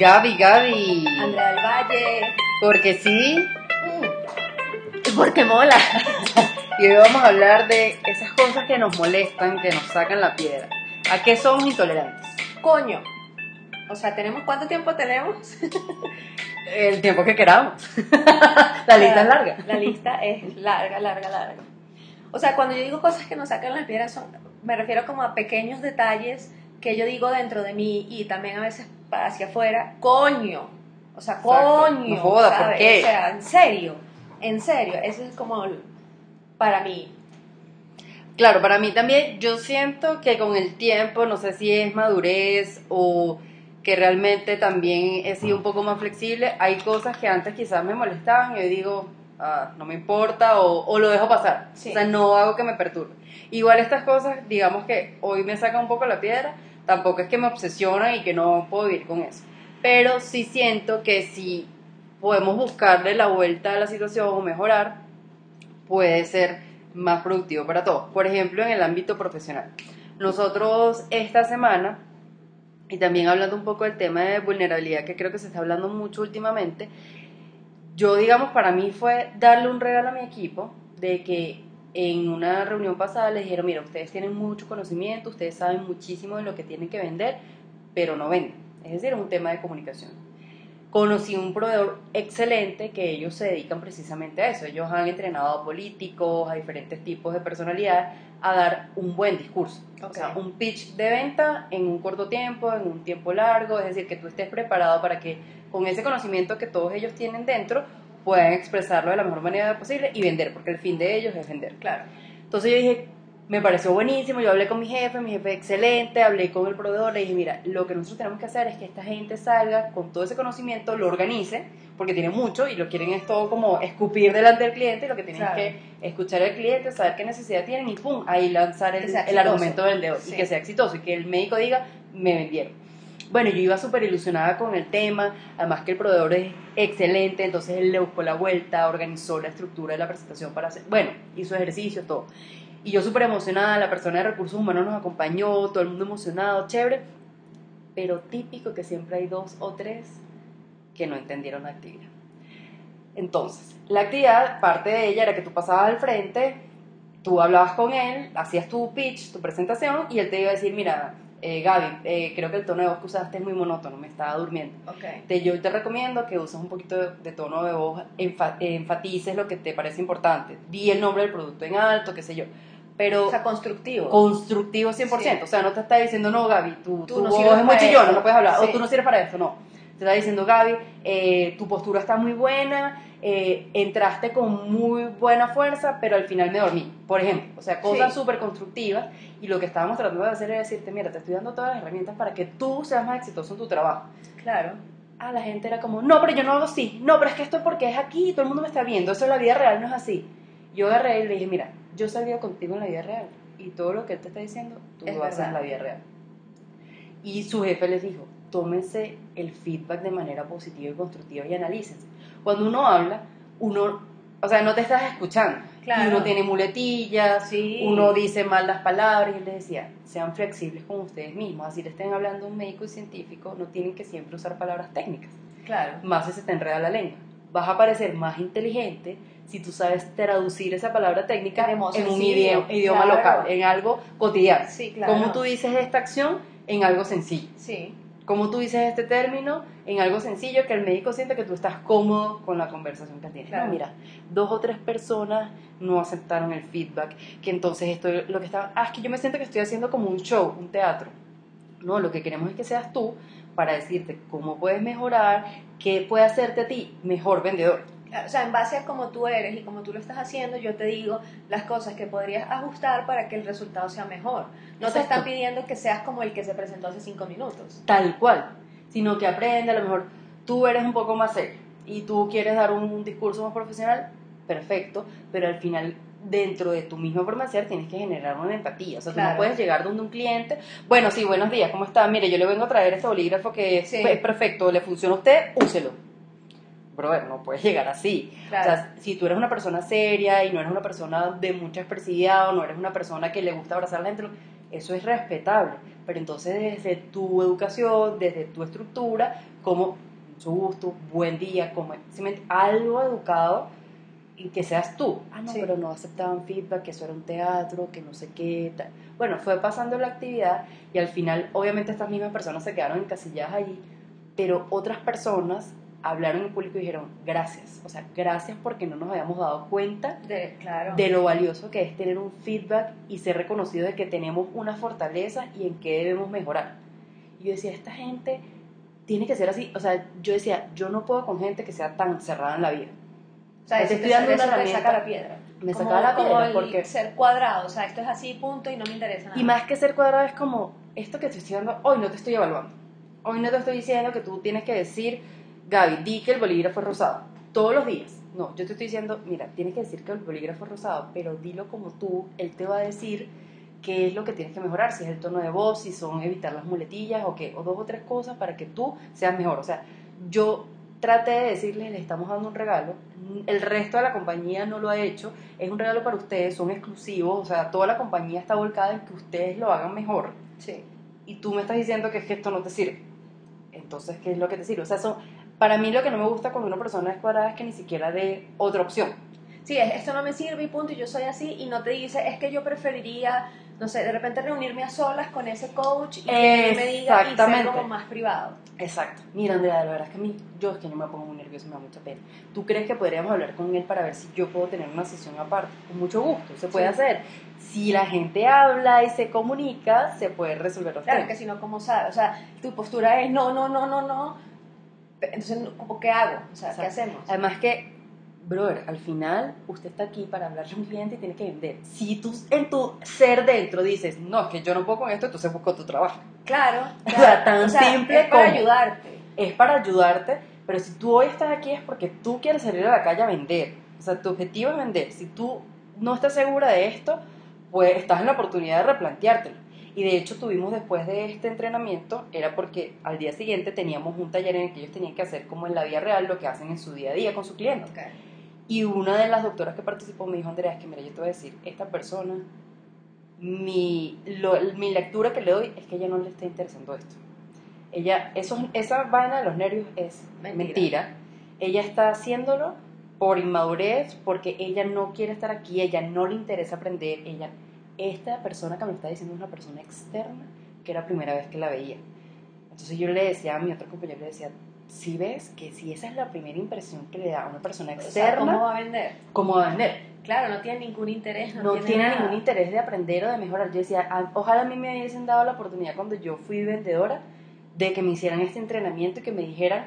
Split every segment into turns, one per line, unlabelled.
Gaby, Gaby.
Andrea del Valle.
Porque sí.
Mm. Porque mola.
Y hoy vamos a hablar de esas cosas que nos molestan, que nos sacan la piedra. ¿A qué somos intolerantes?
Coño. O sea, ¿tenemos cuánto tiempo tenemos?
El tiempo que queramos. la lista es larga.
La lista es larga, larga, larga. O sea, cuando yo digo cosas que nos sacan la piedra, son, me refiero como a pequeños detalles que yo digo dentro de mí y también a veces hacia afuera, coño. O sea, coño.
No joda, ¿por.
O sea, en serio. En serio. Eso es como para mí.
Claro, para mí también, yo siento que con el tiempo, no sé si es madurez o que realmente también he sido un poco más flexible, hay cosas que antes quizás me molestaban y yo digo, ah, no me importa o, o lo dejo pasar.
Sí.
O sea, no hago que me perturbe. Igual estas cosas, digamos que hoy me sacan un poco la piedra, tampoco es que me obsesionan y que no puedo vivir con eso. Pero sí siento que si podemos buscarle la vuelta a la situación o mejorar, puede ser más productivo para todos. Por ejemplo, en el ámbito profesional. Nosotros esta semana, y también hablando un poco del tema de vulnerabilidad, que creo que se está hablando mucho últimamente, yo, digamos, para mí fue darle un regalo a mi equipo de que en una reunión pasada les dijeron, mira, ustedes tienen mucho conocimiento, ustedes saben muchísimo de lo que tienen que vender, pero no venden. Es decir, es un tema de comunicación conocí un proveedor excelente que ellos se dedican precisamente a eso. Ellos han entrenado a políticos, a diferentes tipos de personalidades a dar un buen discurso. O
Ok.
sea, un pitch de venta en un corto tiempo, en un tiempo largo, es decir, que tú estés preparado para que con ese conocimiento que todos ellos tienen dentro puedan expresarlo de la mejor manera posible y vender, porque el fin de ellos es vender.
Claro.
Entonces yo dije, me pareció buenísimo, yo hablé con mi jefe, mi jefe excelente, hablé con el proveedor, le dije, mira, lo que nosotros tenemos que hacer es que esta gente salga con todo ese conocimiento, lo organice, porque tiene mucho y lo quieren es todo como escupir delante del cliente, y lo que tienen
Claro.
es que escuchar al cliente, saber qué necesidad tienen y pum, ahí lanzar el, el argumento vendedor
Sí.
y que sea exitoso y que el médico diga, me vendieron. Bueno, yo iba súper ilusionada con el tema, además que el proveedor es excelente, entonces él le buscó la vuelta, organizó la estructura de la presentación para hacer, bueno, hizo ejercicios, todo. Y yo súper emocionada, la persona de recursos humanos nos acompañó, todo el mundo emocionado, chévere, pero típico que siempre hay dos o tres que no entendieron la actividad. Entonces, la actividad, parte de ella era que tú pasabas al frente, tú hablabas con él, hacías tu pitch, tu presentación, y él te iba a decir, mira, eh, Gaby, eh, creo que el tono de voz que usaste es muy monótono, me estaba durmiendo.
Ok.
Te, yo te recomiendo que uses un poquito de, de tono de voz, enfa- enfatices lo que te parece importante. Di el nombre del producto en alto, qué sé yo. Pero
O sea, constructivo.
constructivo 100%.
Sí.
O sea, no te está diciendo, no, Gaby, tu,
Tú
tu
no
voz es muy chillona, no puedes hablar.
Sí.
O tú no sirves para esto, no. Te está diciendo, Gaby, eh, tu postura está muy buena, eh, entraste con muy buena fuerza, pero al final me dormí. Por ejemplo, o sea, cosas
Sí.
súper constructivas. Y lo que estábamos tratando de hacer era decirte, mira, te estoy dando todas las herramientas para que tú seas más exitoso en tu trabajo
Claro.
a la gente era como, no, pero yo no hago así, no, pero es que esto es porque es aquí y todo el mundo me está viendo, eso en la vida real no es así. Yo agarré y le dije, mira, yo salido contigo en la vida real y todo lo que él te está diciendo, tú
Es
lo haces en la vida real. Y su jefe les dijo, tómense el feedback de manera positiva y constructiva y analícense. Cuando uno habla, uno, o sea, no te estás escuchando.
Claro.
Y uno tiene muletillas,
Sí.
uno dice mal las palabras y él les decía, sean flexibles con ustedes mismos, así le estén hablando un médico y científico, no tienen que siempre usar palabras técnicas
Claro.
más si se te enreda la lengua. Vas a parecer más inteligente si tú sabes traducir esa palabra técnica en un idioma, idioma
claro.
local, en algo cotidiano.
Sí, claro.
Como tú dices esta acción en algo sencillo.
Sí.
Como tú dices este término en algo sencillo que el médico siente que tú estás cómodo con la conversación que tienes.
Claro.
No, mira, dos o tres personas no aceptaron el feedback, que entonces esto lo que está, ah, es que yo me siento que estoy haciendo como un show, un teatro. No, lo que queremos es que seas tú para decirte cómo puedes mejorar, qué puede hacerte a ti mejor vendedor.
O sea, en base a cómo tú eres y cómo tú lo estás haciendo, yo te digo las cosas que podrías ajustar para que el resultado sea mejor. No te están pidiendo que seas como el que se presentó hace cinco minutos.
Tal cual, sino que aprende, a lo mejor tú eres un poco más serio y tú quieres dar un discurso más profesional, perfecto, pero al final dentro de tu misma forma de ser tienes que generar una empatía. O sea, tú no puedes llegar donde un cliente, bueno, sí, buenos días, ¿cómo está? Mire, yo le vengo a traer este bolígrafo que es,
Sí.
es perfecto, le funciona a usted, úselo. Brother, no puedes llegar así.
Claro.
O sea, si tú eres una persona seria y no eres una persona de mucha expresividad o no eres una persona que le gusta abrazar a la gente, eso es respetable. Pero entonces desde tu educación, desde tu estructura, como, mucho gusto, buen día, como, algo educado y que seas tú. Ah, no,
Sí.
pero no aceptaban feedback, que eso era un teatro, que no sé qué, tal. Bueno, fue pasando la actividad y al final, obviamente, estas mismas personas se quedaron encasilladas allí, pero otras personas hablaron en público y dijeron, gracias. O sea, gracias porque no nos habíamos dado cuenta
De, claro.
de lo valioso que es tener un feedback y ser reconocido de que tenemos una fortaleza y en qué debemos mejorar. Y yo decía, esta gente tiene que ser así. O sea, yo decía, yo no puedo con gente que sea tan cerrada en la vida.
o sea,
te estoy dando una herramienta.
saca la piedra.
Me
Como-
sacaba la piedra porque...
ser cuadrado, o sea, esto es así, punto, y no me interesa nada.
Y más que ser cuadrado es como, esto que te estoy dando, hoy no te estoy evaluando. Hoy no te estoy diciendo que tú tienes que decir, Gaby, di que el bolígrafo es rosado. Todos los días. No, yo te estoy diciendo, mira, tienes que decir que el bolígrafo es rosado, pero dilo como tú, él te va a decir qué es lo que tienes que mejorar, si es el tono de voz, si son evitar las muletillas o qué, o dos o tres cosas para que tú seas mejor. O sea, yo traté de decirles, les estamos dando un regalo, el resto de la compañía no lo ha hecho, es un regalo para ustedes, son exclusivos, o sea, toda la compañía está volcada en que ustedes lo hagan mejor
Sí.
y tú me estás diciendo que es que esto no te sirve. Entonces, ¿qué es lo que te sirve? O sea, son, para mí lo que no me gusta cuando una persona es cuadrada es que ni siquiera dé otra opción.
Sí, es- esto no me sirve y punto, y yo soy así, y no te dice, es que yo preferiría, no sé, de repente reunirme a solas con ese coach y que él me diga y ser como más privado.
Exacto. Mira, Andrea, la verdad es que a mí, yo es que yo me pongo muy nerviosa, me da mucha pena. ¿Tú crees que podríamos hablar con él para ver si yo puedo tener una sesión aparte? Con mucho gusto, se puede
Sí.
hacer. Si la gente habla y se comunica, se puede resolver los
Claro, que
temas.
si no, ¿cómo sabes? O sea, tu postura es no, no, no, no, no. Entonces, ¿cómo qué hago? O sea, ¿qué
Exacto.
hacemos?
Además que, brother, al final usted está aquí para hablarle a un cliente y tiene que vender. Si tú en tu ser dentro dices, no, es que yo no puedo con esto, entonces busco tu trabajo.
Claro,
O
claro.
sea, tan simple
es para
como-
ayudarte.
Es para ayudarte, pero si tú hoy estás aquí es porque tú quieres salir a la calle a vender. O sea, tu objetivo es vender. Si tú no estás segura de esto, pues estás en la oportunidad de replanteártelo. Y de hecho tuvimos después de este entrenamiento, era porque al día siguiente teníamos un taller en el que ellos tenían que hacer como en la vida real lo que hacen en su día a día con su cliente. Y una de las doctoras que participó me dijo, Andrea, es que mira, yo te voy a decir, esta persona, mi, lo- mi lectura que le doy es que ella no le está interesando esto. Ella, eso, esa vaina de los nervios es
Mentira.
mentira. Ella está haciéndolo por inmadurez, porque ella no quiere estar aquí, ella no le interesa aprender, ella, esta persona que me está diciendo es una persona externa, que era la primera vez que la veía. Entonces yo le decía a mi otro compañero, le decía, si ves que si esa es la primera impresión que le da a una persona
O sea,
externa,
¿cómo va a vender?
¿cómo va a vender?
Claro, no tiene ningún interés. No,
No, tiene
nada.
ningún interés de aprender o de mejorar. Yo decía, "Ah, ojalá a mí me hubiesen dado la oportunidad cuando yo fui vendedora de que me hicieran este entrenamiento y que me dijeran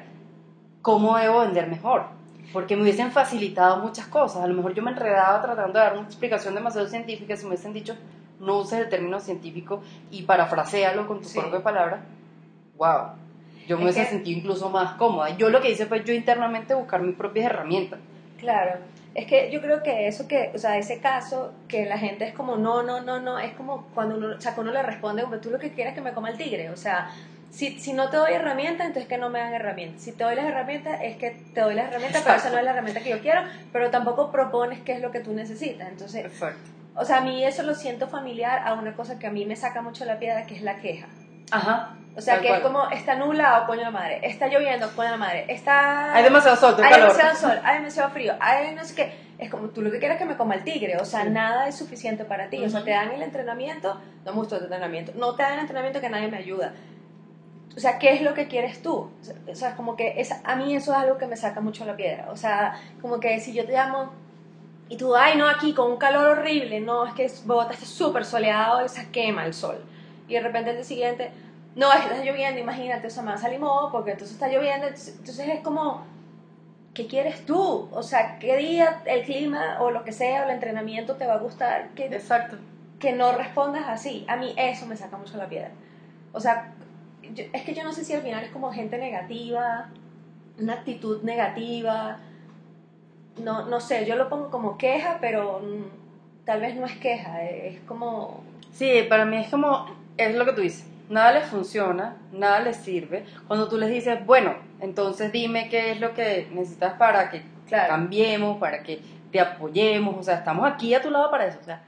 cómo debo vender mejor. Porque me hubiesen facilitado muchas cosas. A lo mejor yo me enredaba tratando de dar una explicación demasiado científica. Si me hubiesen dicho, no uses el término científico y parafrasealo con tu
Sí.
propia palabra, wow. Yo me
Es
hubiese
que-
sentido incluso más cómoda. Yo lo que hice fue yo internamente buscar mis propias herramientas.
Claro. Es que yo creo que eso que, o sea, ese caso que la gente es como no, no, no, no, es como cuando uno, o sea, uno le responde, como tú lo que quieres es que me coma el tigre, o sea, si, si no te doy herramientas, entonces que no me dan herramientas. Si te doy las herramientas, es que te doy las herramientas, pero esa no es la herramienta que yo quiero, pero tampoco propones qué es lo que tú necesitas. Entonces,
Perfecto.
o sea, a mí eso lo siento familiar a una cosa que a mí me saca mucho la piedra, que es la queja.
Ajá.
O sea, que
cual.
es como, está nublado, coño la madre, está lloviendo, coño la madre, está...
Hay demasiado sol,
hay
calor.
demasiado sol, hay demasiado frío, hay no sé qué. Es como tú lo que quieres es que me coma el tigre, o sea,
Sí.
nada es suficiente para ti. O sea, te dan el entrenamiento, no me gustó el entrenamiento, no te dan el entrenamiento que nadie me ayuda. O sea, ¿qué es lo que quieres tú? O sea, es como que es, a mí eso es algo que me saca mucho la piedra. O sea, como que si yo te llamo y tú, ay, no, aquí con un calor horrible, no, es que Bogotá está súper soleado, o sea, quema el sol. Y de repente el día siguiente, no, es que está lloviendo, imagínate, o sea, me va a salir moho porque entonces está lloviendo, entonces, entonces es como, ¿qué quieres tú? O sea, ¿qué día el clima o lo que sea, o el entrenamiento te va a gustar? Que,
Exacto.
que no respondas así. A mí eso me saca mucho la piedra. O sea, yo- es que yo no sé si al final es como gente negativa, una actitud negativa. No, no sé, yo lo pongo como queja, pero mm, tal vez no es queja, es como...
Sí, para mí es como, es lo que tú dices, nada les funciona, nada les sirve. Cuando tú les dices, bueno, entonces dime qué es lo que necesitas para que
Claro.
cambiemos, para que te apoyemos, o sea, estamos aquí a tu lado para eso. O sea,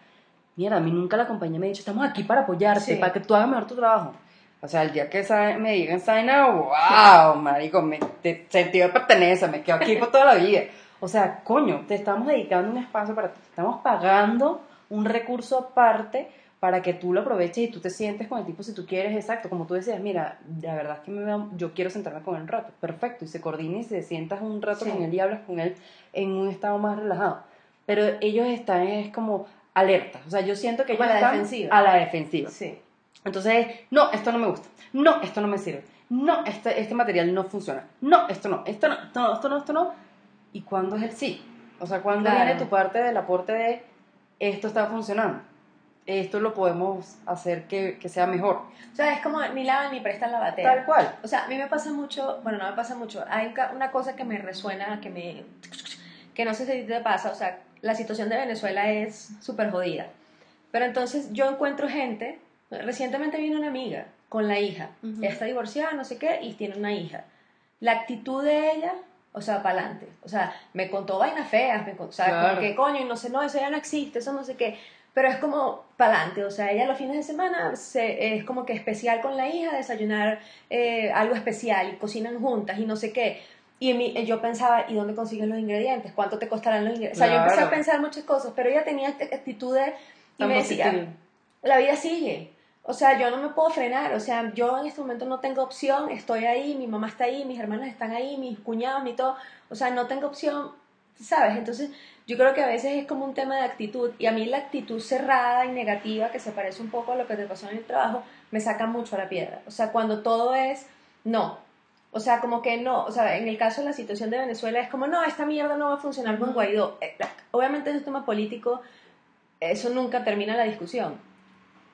mira, a mí nunca la compañía me ha dicho, estamos aquí para apoyarte,
Sí.
para que tú hagas mejor tu trabajo. O sea, el día que me digan out, wow, marico, me, te, sentido de pertenencia, me quedo aquí por toda la vida. O sea, coño, te estamos dedicando un espacio para ti, estamos pagando un recurso aparte para que tú lo aproveches y tú te sientes con el tipo si tú quieres, exacto, como tú decías, mira, la verdad es que me yo quiero sentarme con él un rato, perfecto, y se coordina y se sientas un rato
Sí.
con él y hablas con él en un estado más relajado. Pero ellos están es como alertas, o sea, yo siento que ellos
a la
están
defensiva.
a la defensiva.
Sí.
Entonces, no, esto no me gusta. No, esto no me sirve. No, este, este material no funciona. No, esto no, esto no, esto no, esto no, esto no. ¿Y cuándo es el sí? O sea, ¿cuándo
Claro.
viene tu parte del aporte de esto está funcionando? Esto lo podemos hacer que, que sea mejor.
O sea, es como ni lavan ni prestan la batera.
Tal cual.
O sea, a mí me pasa mucho, bueno, no me pasa mucho. Hay una cosa que me resuena, que me. que no sé si te pasa. O sea, la situación de Venezuela es súper jodida. Pero entonces yo encuentro gente. Recientemente vino una amiga con la hija. Ella está divorciada, no sé qué, y tiene una hija. La actitud de ella, o sea, para adelante. O sea, me contó vainas feas, me contó, o sea,
Claro.
como que coño, y no sé, no, eso ya no existe, eso no sé qué. Pero es como para adelante, o sea, ella los fines de semana se, es como que especial con la hija, desayunar eh, algo especial y cocinan juntas y no sé qué. Y mi- yo pensaba, ¿y dónde consigues los ingredientes? ¿Cuánto te costarán los ingredientes? O sea, yo empecé a
Claro.
pensar muchas cosas, pero ella tenía esta actitud de... Y
Tan
me decía, la vida sigue. O sea, yo no me puedo frenar. O sea, yo en este momento no tengo opción. Estoy ahí, mi mamá está ahí, mis hermanas están ahí, mis cuñados, mi todo. O sea, no tengo opción, ¿sabes? Entonces, yo creo que a veces es como un tema de actitud. Y a mí la actitud cerrada y negativa, que se parece un poco a lo que te pasó en el trabajo, me saca mucho a la piedra. O sea, cuando todo es no. O sea, como que no. O sea, en el caso de la situación de Venezuela es como, no, esta mierda no va a funcionar con. Guaidó. Eh, Obviamente es un tema político eso nunca termina la discusión.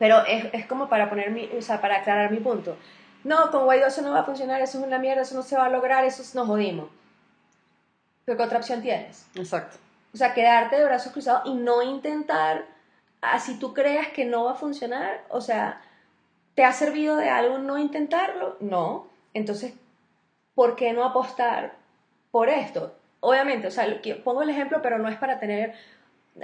Pero es, es como para poner mi, o sea, para aclarar mi punto. No, con Guaidó eso no va a funcionar, eso es una mierda, eso no se va a lograr, eso es- nos jodimos. Pero ¿qué otra opción tienes?
Exacto.
O sea, quedarte de brazos cruzados y no intentar, así tú creas que no va a funcionar, o sea, ¿te ha servido de algo no intentarlo? No. Entonces, ¿por qué no apostar por esto? Obviamente, o sea, pongo el ejemplo, pero no es para tener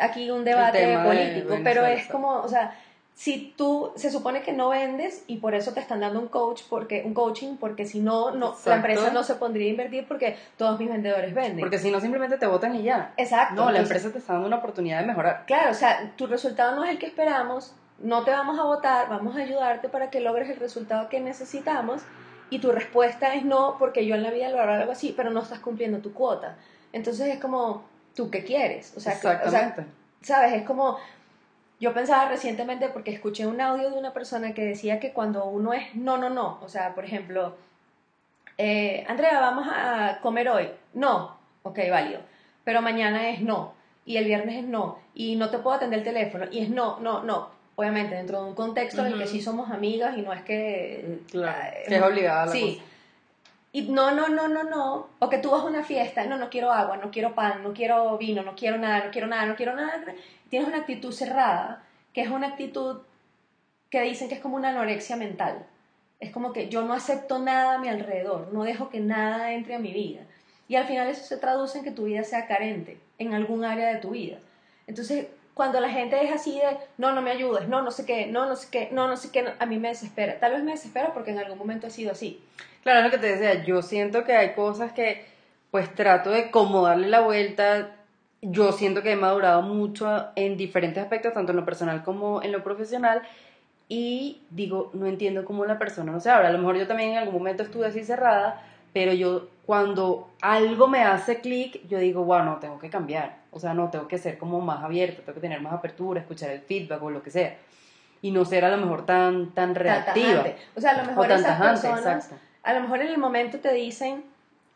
aquí un debate
tema de
político, pero es como, o sea, si tú se supone que no vendes y por eso te están dando un coach porque un coaching porque si no no la empresa no se pondría a invertir porque todos mis vendedores venden.
Porque si no, simplemente te votan y ya.
Exacto.
No, la empresa te está dando una oportunidad de mejorar.
Claro, o sea, tu resultado no es el que esperamos, no te vamos a votar, vamos a ayudarte para que logres el resultado que necesitamos y tu respuesta es no porque yo en la vida lo haré algo así, pero no estás cumpliendo tu cuota. Entonces es como, ¿tú qué quieres? O sea, que- o sea,
Exactamente.
¿sabes? Es como, yo pensaba recientemente porque escuché un audio de una persona que decía que cuando uno es no, no, no, o sea, por ejemplo, eh, Andrea, vamos a comer hoy. No, ok, válido. Pero mañana es no. Y el viernes es no. Y no te puedo atender el teléfono. Y es no, no, no. Obviamente, dentro de un contexto en el que sí somos amigas y no es que.
Claro,
eh,
que es obligada la
Sí.
cosa.
Y no, no, no, no, no. O que tú vas a una fiesta, no, no quiero agua, no quiero pan, no quiero vino, no quiero nada, no quiero nada, no quiero nada. Tienes una actitud cerrada, que es una actitud que dicen que es como una anorexia mental. Es como que yo no acepto nada a mi alrededor, no dejo que nada entre a mi vida. Y al final eso se traduce en que tu vida sea carente en algún área de tu vida. Entonces, cuando la gente es así de, no, no me ayudes, no, no sé qué, no, no sé qué, no, no sé qué, no", a mí me desespera. Tal vez me desespera porque en algún momento he sido así.
Claro, lo que te decía, yo siento que hay cosas que pues trato de como darle la vuelta. Yo siento que he madurado mucho en diferentes aspectos, tanto en lo personal como en lo profesional. Y digo, no entiendo cómo la persona no se abre. A lo mejor yo también en algún momento estuve así cerrada, pero yo cuando algo me hace clic, yo digo, wow, no, tengo que cambiar. O sea, no, tengo que ser como más abierta, tengo que tener más apertura, escuchar el feedback o lo que sea. Y no ser a lo mejor tan, tan
tan
reactiva.
tajante. O sea, a lo mejor
tan
esas
tajante,
personas,
exacto.
a lo mejor en el momento te dicen,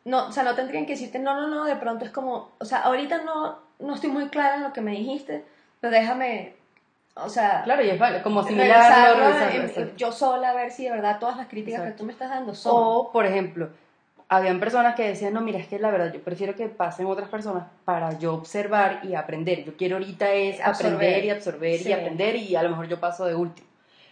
no, o sea, no tendrían que decirte, no, no, no, de pronto es como, o sea, ahorita no, no estoy muy clara en lo que me dijiste, pero déjame, o sea,
Claro, y es vale, como asimilarlo,
yo sola a ver si de verdad todas las críticas
Exacto.
que tú me estás dando son.
O, por ejemplo, habían personas que decían, no, mira, es que la verdad yo prefiero que pasen otras personas para yo observar y aprender. Yo quiero ahorita es
Absorber.
aprender y absorber
Sí.
y aprender y a lo mejor yo paso de último.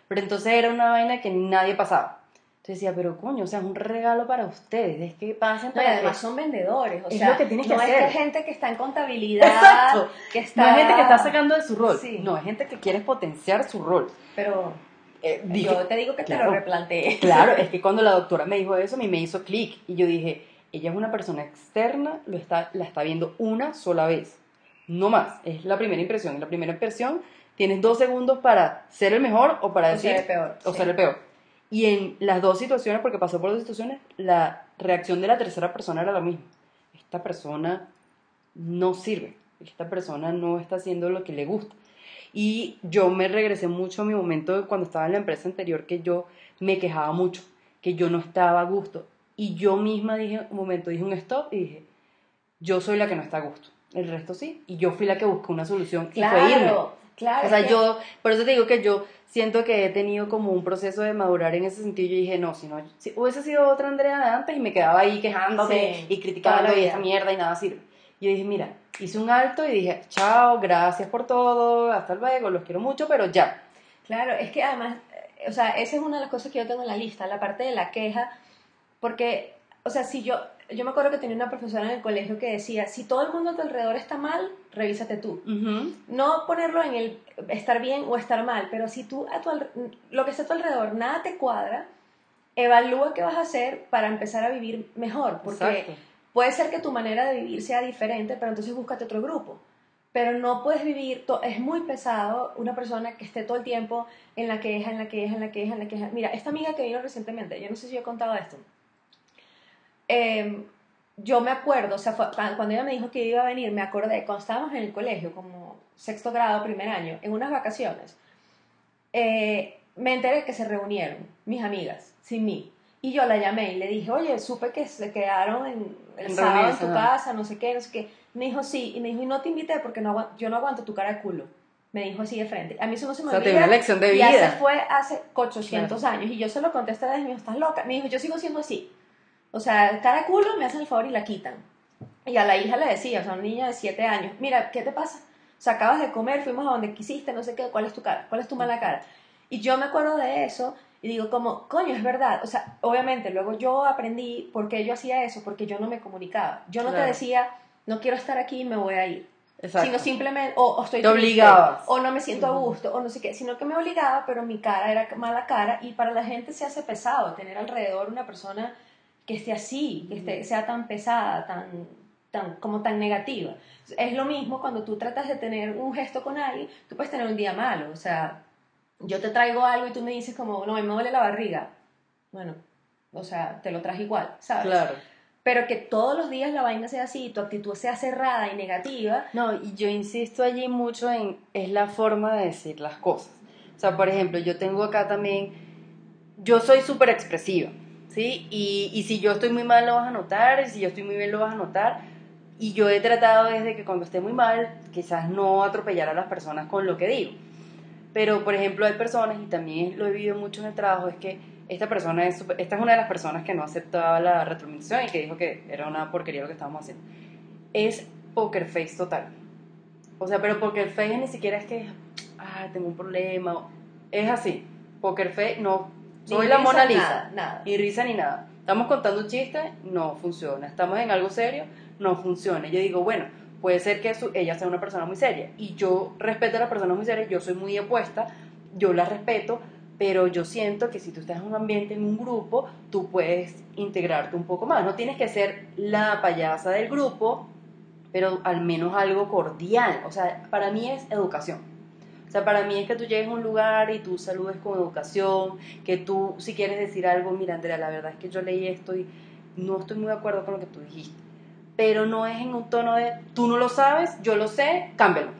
Pero entonces era una vaina que nadie pasaba. Entonces decía, pero coño, o sea, es un regalo para ustedes, es que pasen
No,
para
además
que-
son vendedores, o
Es
sea,
lo que tienes que
no
hacer.
es que gente que está en contabilidad,
Exacto.
que está...
No es gente que está sacando de su rol,
Sí.
no, es gente que quiere potenciar su rol.
Pero,
eh, dije,
yo te digo que te lo replanteé.
Claro, es que cuando la doctora me dijo eso, a mí me hizo clic y yo dije, ella es una persona externa, lo está, la está viendo una sola vez, no más, es la primera impresión. Y la primera impresión tienes dos segundos para ser el mejor o para
O
decir,
ser el peor,
o
sí.
ser el peor. Y en las dos situaciones, porque pasó por dos situaciones, la reacción de la tercera persona era la misma. Esta persona no sirve, esta persona no está haciendo lo que le gusta. Y yo me regresé mucho a mi momento cuando estaba en la empresa anterior, que yo me quejaba mucho, que yo no estaba a gusto. Y yo misma dije, un momento, dije un stop y dije, yo soy la que no está a gusto. El resto sí. Y yo fui la que buscó una solución y fue irme.
Claro, claro.
O sea,
que-
yo, por eso te digo que yo siento que he tenido como un proceso de madurar en ese sentido. Yo dije, no, si no, si hubiese sido otra Andrea de antes y me quedaba ahí quejándome
Sí,
y criticando y esa mierda y nada sirve. Yo dije, mira, hice un alto y dije, chao, gracias por todo, hasta luego, los quiero mucho, pero ya.
Claro, es que además, eh, o sea, esa es una de las cosas que yo tengo en la lista, la parte de la queja, porque, o sea, si yo, yo me acuerdo que tenía una profesora en el colegio que decía, si todo el mundo a tu alrededor está mal, revísate tú. No ponerlo en el estar bien o estar mal, pero si tú a tu, lo que está a tu alrededor nada te cuadra, evalúa qué vas a hacer para empezar a vivir mejor, porque
Exacto.
Puede ser que tu manera de vivir sea diferente, pero entonces búscate otro grupo. Pero no puedes vivir, es muy pesado una persona que esté todo el tiempo en la queja, en la queja, en la queja, en la queja. Mira, esta amiga que vino recientemente, yo no sé si yo he contado esto. Eh, yo me acuerdo, o sea, fue- cuando ella me dijo que iba a venir, me acordé, cuando estábamos en el colegio, como sexto grado, primer año, en unas vacaciones, eh, me enteré que se reunieron mis amigas, sin mí. Y yo la llamé y le dije, oye, supe que se quedaron en el
En
sábado en tu
ajá.
casa, no sé qué, no sé qué. Me dijo, sí. Y me dijo, y no te invité porque no, yo no aguanto tu cara de culo. Me dijo así de frente. A mí eso no se me
O sea,
olvida.
una lección de
Y hace
vida.
fue hace 800 años. Y yo se lo contesté desde mi estás loca. Me dijo, yo sigo siendo así. O sea, cara de culo, me hacen el favor y la quitan. Y a la hija le decía, o sea, una niña de 7 años, mira, ¿qué te pasa? O sea, acabas de comer, fuimos a donde quisiste, no sé qué, ¿cuál es tu cara? ¿Cuál es tu mala cara? Y yo me acuerdo de eso y digo como, coño, es verdad. O sea, obviamente, luego yo aprendí por qué yo hacía eso, porque yo no me comunicaba. Yo no
Claro.
te decía, no quiero estar aquí, me voy a ir.
Exacto.
Sino simplemente, o, o estoy
Te obligabas.
o no me siento a gusto, o no sé qué, sino que me obligaba, pero mi cara era mala cara y para la gente se hace pesado tener alrededor una persona que esté así, que esté, sea tan pesada, tan, tan, como tan negativa. Es lo mismo cuando tú tratas de tener un gesto con alguien, tú puedes tener un día malo, o sea, yo te traigo algo y tú me dices como, no, me duele la barriga. Bueno, o sea, te lo traje igual, ¿sabes?
Claro.
Pero que todos los días la vaina sea así, tu actitud sea cerrada y negativa,
No, y yo insisto allí mucho en, es la forma de decir las cosas. O sea, por ejemplo, yo tengo acá también, yo soy súper expresiva, ¿sí? Y, y si yo estoy muy mal lo vas a notar, y si yo estoy muy bien lo vas a notar. Y yo he tratado desde que cuando esté muy mal, quizás no atropellar a las personas con lo que digo. Pero, por ejemplo, hay personas, y también lo he vivido mucho en el trabajo, es que esta persona es, esta es una de las personas que no aceptaba la retroalimentación y que dijo que era una porquería lo que estábamos haciendo. Es poker face total. O sea, pero poker face ni siquiera es que, ah, tengo un problema. Es así. Poker face, no. Soy
Ni
la
risa,
Mona Lisa.
nada, nada.
Ni risa ni nada. Estamos contando un chiste, no funciona. Estamos en algo serio, no funciona. Yo digo, bueno, puede ser que su- ella sea una persona muy seria. Y yo respeto a las personas muy serias, yo soy muy opuesta, yo las respeto, pero yo siento que si tú estás en un ambiente, en un grupo, tú puedes integrarte un poco más. No tienes que ser la payasa del grupo, pero al menos algo cordial. O sea, para mí es educación. O sea, para mí es que tú llegues a un lugar y tú saludes con educación, que tú, si quieres decir algo, mira, Andrea, la verdad es que yo leí esto y no estoy muy de acuerdo con lo que tú dijiste. Pero no es en un tono de, tú no lo sabes, yo lo sé, cámbialo.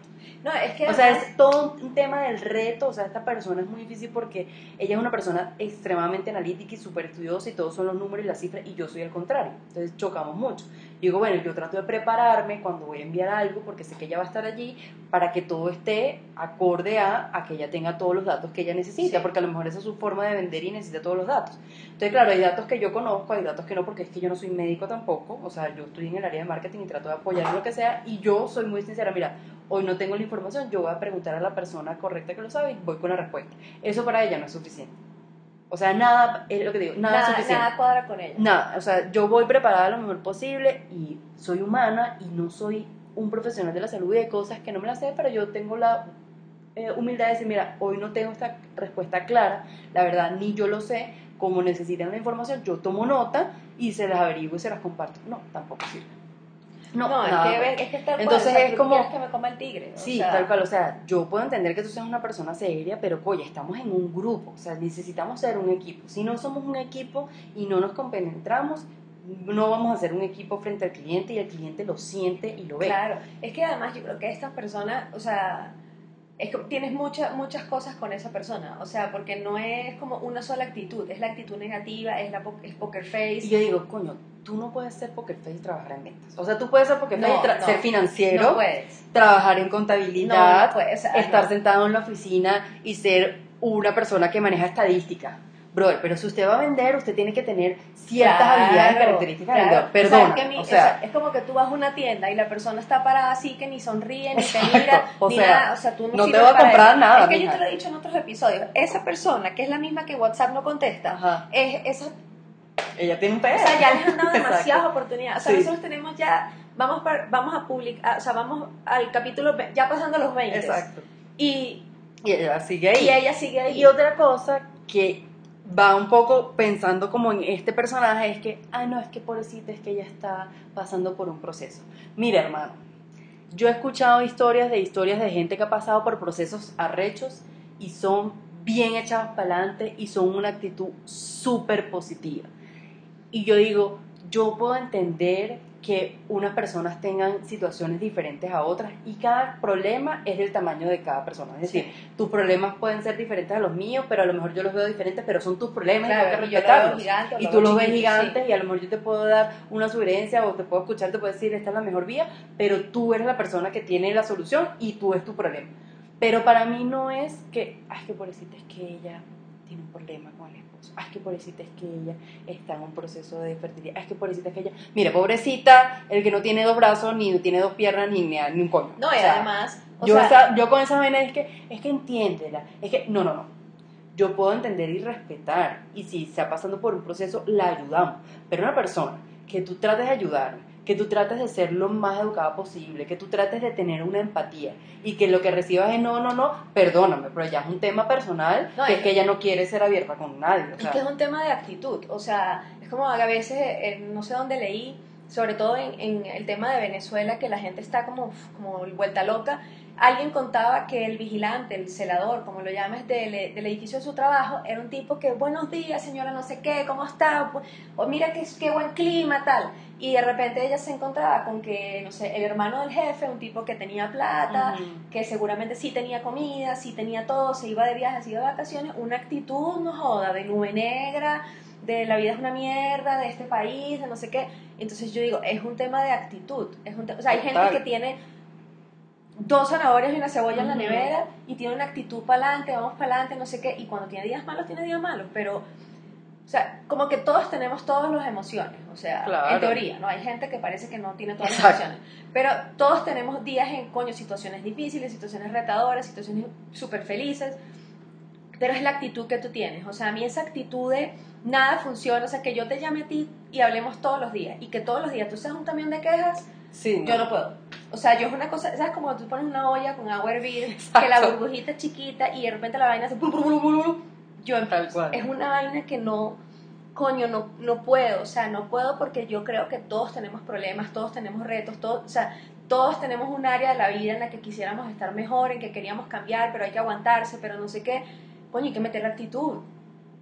No, es que
O sea, es todo un tema del reto. O sea, esta persona es muy difícil porque ella es una persona extremadamente analítica y súper estudiosa y todos son los números y las cifras y yo soy el contrario. Entonces chocamos mucho. Y digo, bueno, yo trato de prepararme cuando voy a enviar algo porque sé que ella va a estar allí para que todo esté acorde a, a que ella tenga todos los datos que ella necesita,
Sí.
porque a lo mejor esa es su forma de vender y necesita todos los datos. Entonces, claro, hay datos que yo conozco, hay datos que no, porque es que yo no soy médico tampoco. O sea, yo estoy en el área de marketing y trato de apoyar en lo que sea. Y yo soy muy sincera, mira, hoy no tengo la información, yo voy a preguntar a la persona correcta que lo sabe y voy con la respuesta. Eso para ella no es suficiente. O sea, nada, es lo que digo, nada, es suficiente.
nada cuadra con ella.
Nada, o sea, yo voy preparada lo mejor posible y soy humana y no soy un profesional de la salud y de cosas que no me las sé, pero yo tengo la eh, humildad de decir, mira, hoy no tengo esta respuesta clara, la verdad, ni yo lo sé, como necesitan la información, yo tomo nota y se las averiguo y se las comparto. No, tampoco sirve.
No,
nada.
es, que, es que tal cual,
Entonces
sea,
es como-
que me coma el tigre.
Sí,
sea,
tal cual, o sea, yo puedo entender que tú seas una persona seria, pero oye, estamos en un grupo, o sea, necesitamos ser un equipo. Si no somos un equipo y no nos compenetramos, no vamos a ser un equipo frente al cliente y el cliente lo siente y lo ve.
Claro, es que además yo creo que estas personas, o sea, es que tienes muchas muchas cosas con esa persona, o sea, porque no es como una sola actitud, es la actitud negativa, es la po- es poker face.
Y yo digo, coño, tú no puedes ser poker face y trabajar en ventas. O sea, tú puedes ser poker face
No,
y
no.
ser financiero,
no puedes.
trabajar en contabilidad,
no puedes. o sea,
estar sentado en la oficina y ser una persona que maneja estadística. Brother, pero si usted va a vender, usted tiene que tener ciertas
Claro,
habilidades, características
claro. O sea, es, que mi-
o sea,
es como que tú vas a una tienda y la persona está parada así que ni sonríe, ni
Exacto,
te mira,
o
ni
sea,
nada. O sea, tú no,
no te voy a comprar
eso.
nada,
Es que yo
mija.
te lo he dicho en otros episodios. Esa persona, que es la misma que WhatsApp no contesta,
Ajá.
es esa
ella tiene un pedo.
O sea, ya les han dado demasiadas oportunidades. O sea,
Sí.
nosotros tenemos ya, vamos, vamos a publicar, o sea, vamos al capítulo, ya pasando los 20.
Exacto.
Y,
Y ella sigue ahí.
y ella sigue ahí.
Y otra cosa que va un poco pensando como en este personaje es que, ah, no, es que pobrecita, es que ella está pasando por un proceso. Mira, hermano, yo he escuchado historias de historias de gente que ha pasado por procesos arrechos y son bien echados para adelante y son una actitud súper positiva. Y yo digo, yo puedo entender que unas personas tengan situaciones diferentes a otras y cada problema es del tamaño de cada persona. Es decir, tus problemas pueden ser diferentes a los míos, pero a lo mejor yo los veo diferentes, pero son tus problemas y tengo que respetarlos.
gigante,
Y tú los ves gigantes y a lo mejor yo te puedo dar una sugerencia o te puedo escuchar, te puedo decir, esta es la mejor vía, pero tú eres la persona que tiene la solución y tú es tu problema. Pero para mí no es que, ay, que pobrecita es que ella tiene un problema con el ay, que pobrecita es que ella está en un proceso de fertilidad, ay, que pobrecita es que ella, mira, pobrecita, el que no tiene dos brazos, ni tiene dos piernas, ni, ni, ni un coño.
No, y
O sea,
además, o
yo,
sea,
esa- yo con esa vaina es que, es que entiéndela, es que, no, no, no. Yo puedo entender y respetar, y si está pasando por un proceso, la ayudamos. Pero una persona que tú trates de ayudar, que tú trates de ser lo más educada posible, que tú trates de tener una empatía, y que lo que recibas es no, no, no, perdóname, pero ya es un tema personal,
No,
que es que ella no quiere ser abierta con nadie. o
es que es un tema de actitud. O sea, es como a veces, eh, no sé dónde leí, sobre todo en, en el tema de Venezuela, que la gente está como, como vuelta loca. Alguien contaba que el vigilante, el celador, como lo llames, del, del edificio de su trabajo, era un tipo que, buenos días, señora, no sé qué, ¿cómo está? O mira qué, qué buen clima, tal. Y de repente ella se encontraba con que, no sé, el hermano del jefe, un tipo que tenía plata, que seguramente sí tenía comida, sí tenía todo, se iba de viajes, se iba de vacaciones, una actitud, no joda, de nube negra, de la vida es una mierda, de este país, de no sé qué. Entonces yo digo, es un tema de actitud. Es un o sea, hay gente que tiene dos zanahorias y una cebolla en la nevera y tiene una actitud para adelante, vamos para adelante, no sé qué, y cuando tiene días malos, tiene días malos, pero, o sea, como que todos tenemos todas las emociones, o sea,
Claro.
en teoría, ¿no? Hay gente que parece que no tiene todas
Exacto.
las emociones, pero todos tenemos días en, coño, situaciones difíciles, situaciones retadoras, situaciones súper felices, pero es la actitud que tú tienes, o sea, a mí esa actitud de nada funciona, o sea, que yo te llame a ti y hablemos todos los días, y que todos los días tú seas un camión de quejas,
Sí,
yo no puedo. O sea, yo es una cosa, ¿sabes? Como tú pones una olla con agua a hervir, que la burbujita es chiquita y de repente la vaina hace... blu, blu, blu, blu, blu. Yo
Tal cual.
Es una vaina que no, coño, no, no puedo. O sea, no puedo porque yo creo que todos tenemos problemas, todos tenemos retos, todos, o sea, todos tenemos un área de la vida en la que quisiéramos estar mejor, en que queríamos cambiar, pero hay que aguantarse, pero no sé qué. Coño, hay que meter la actitud.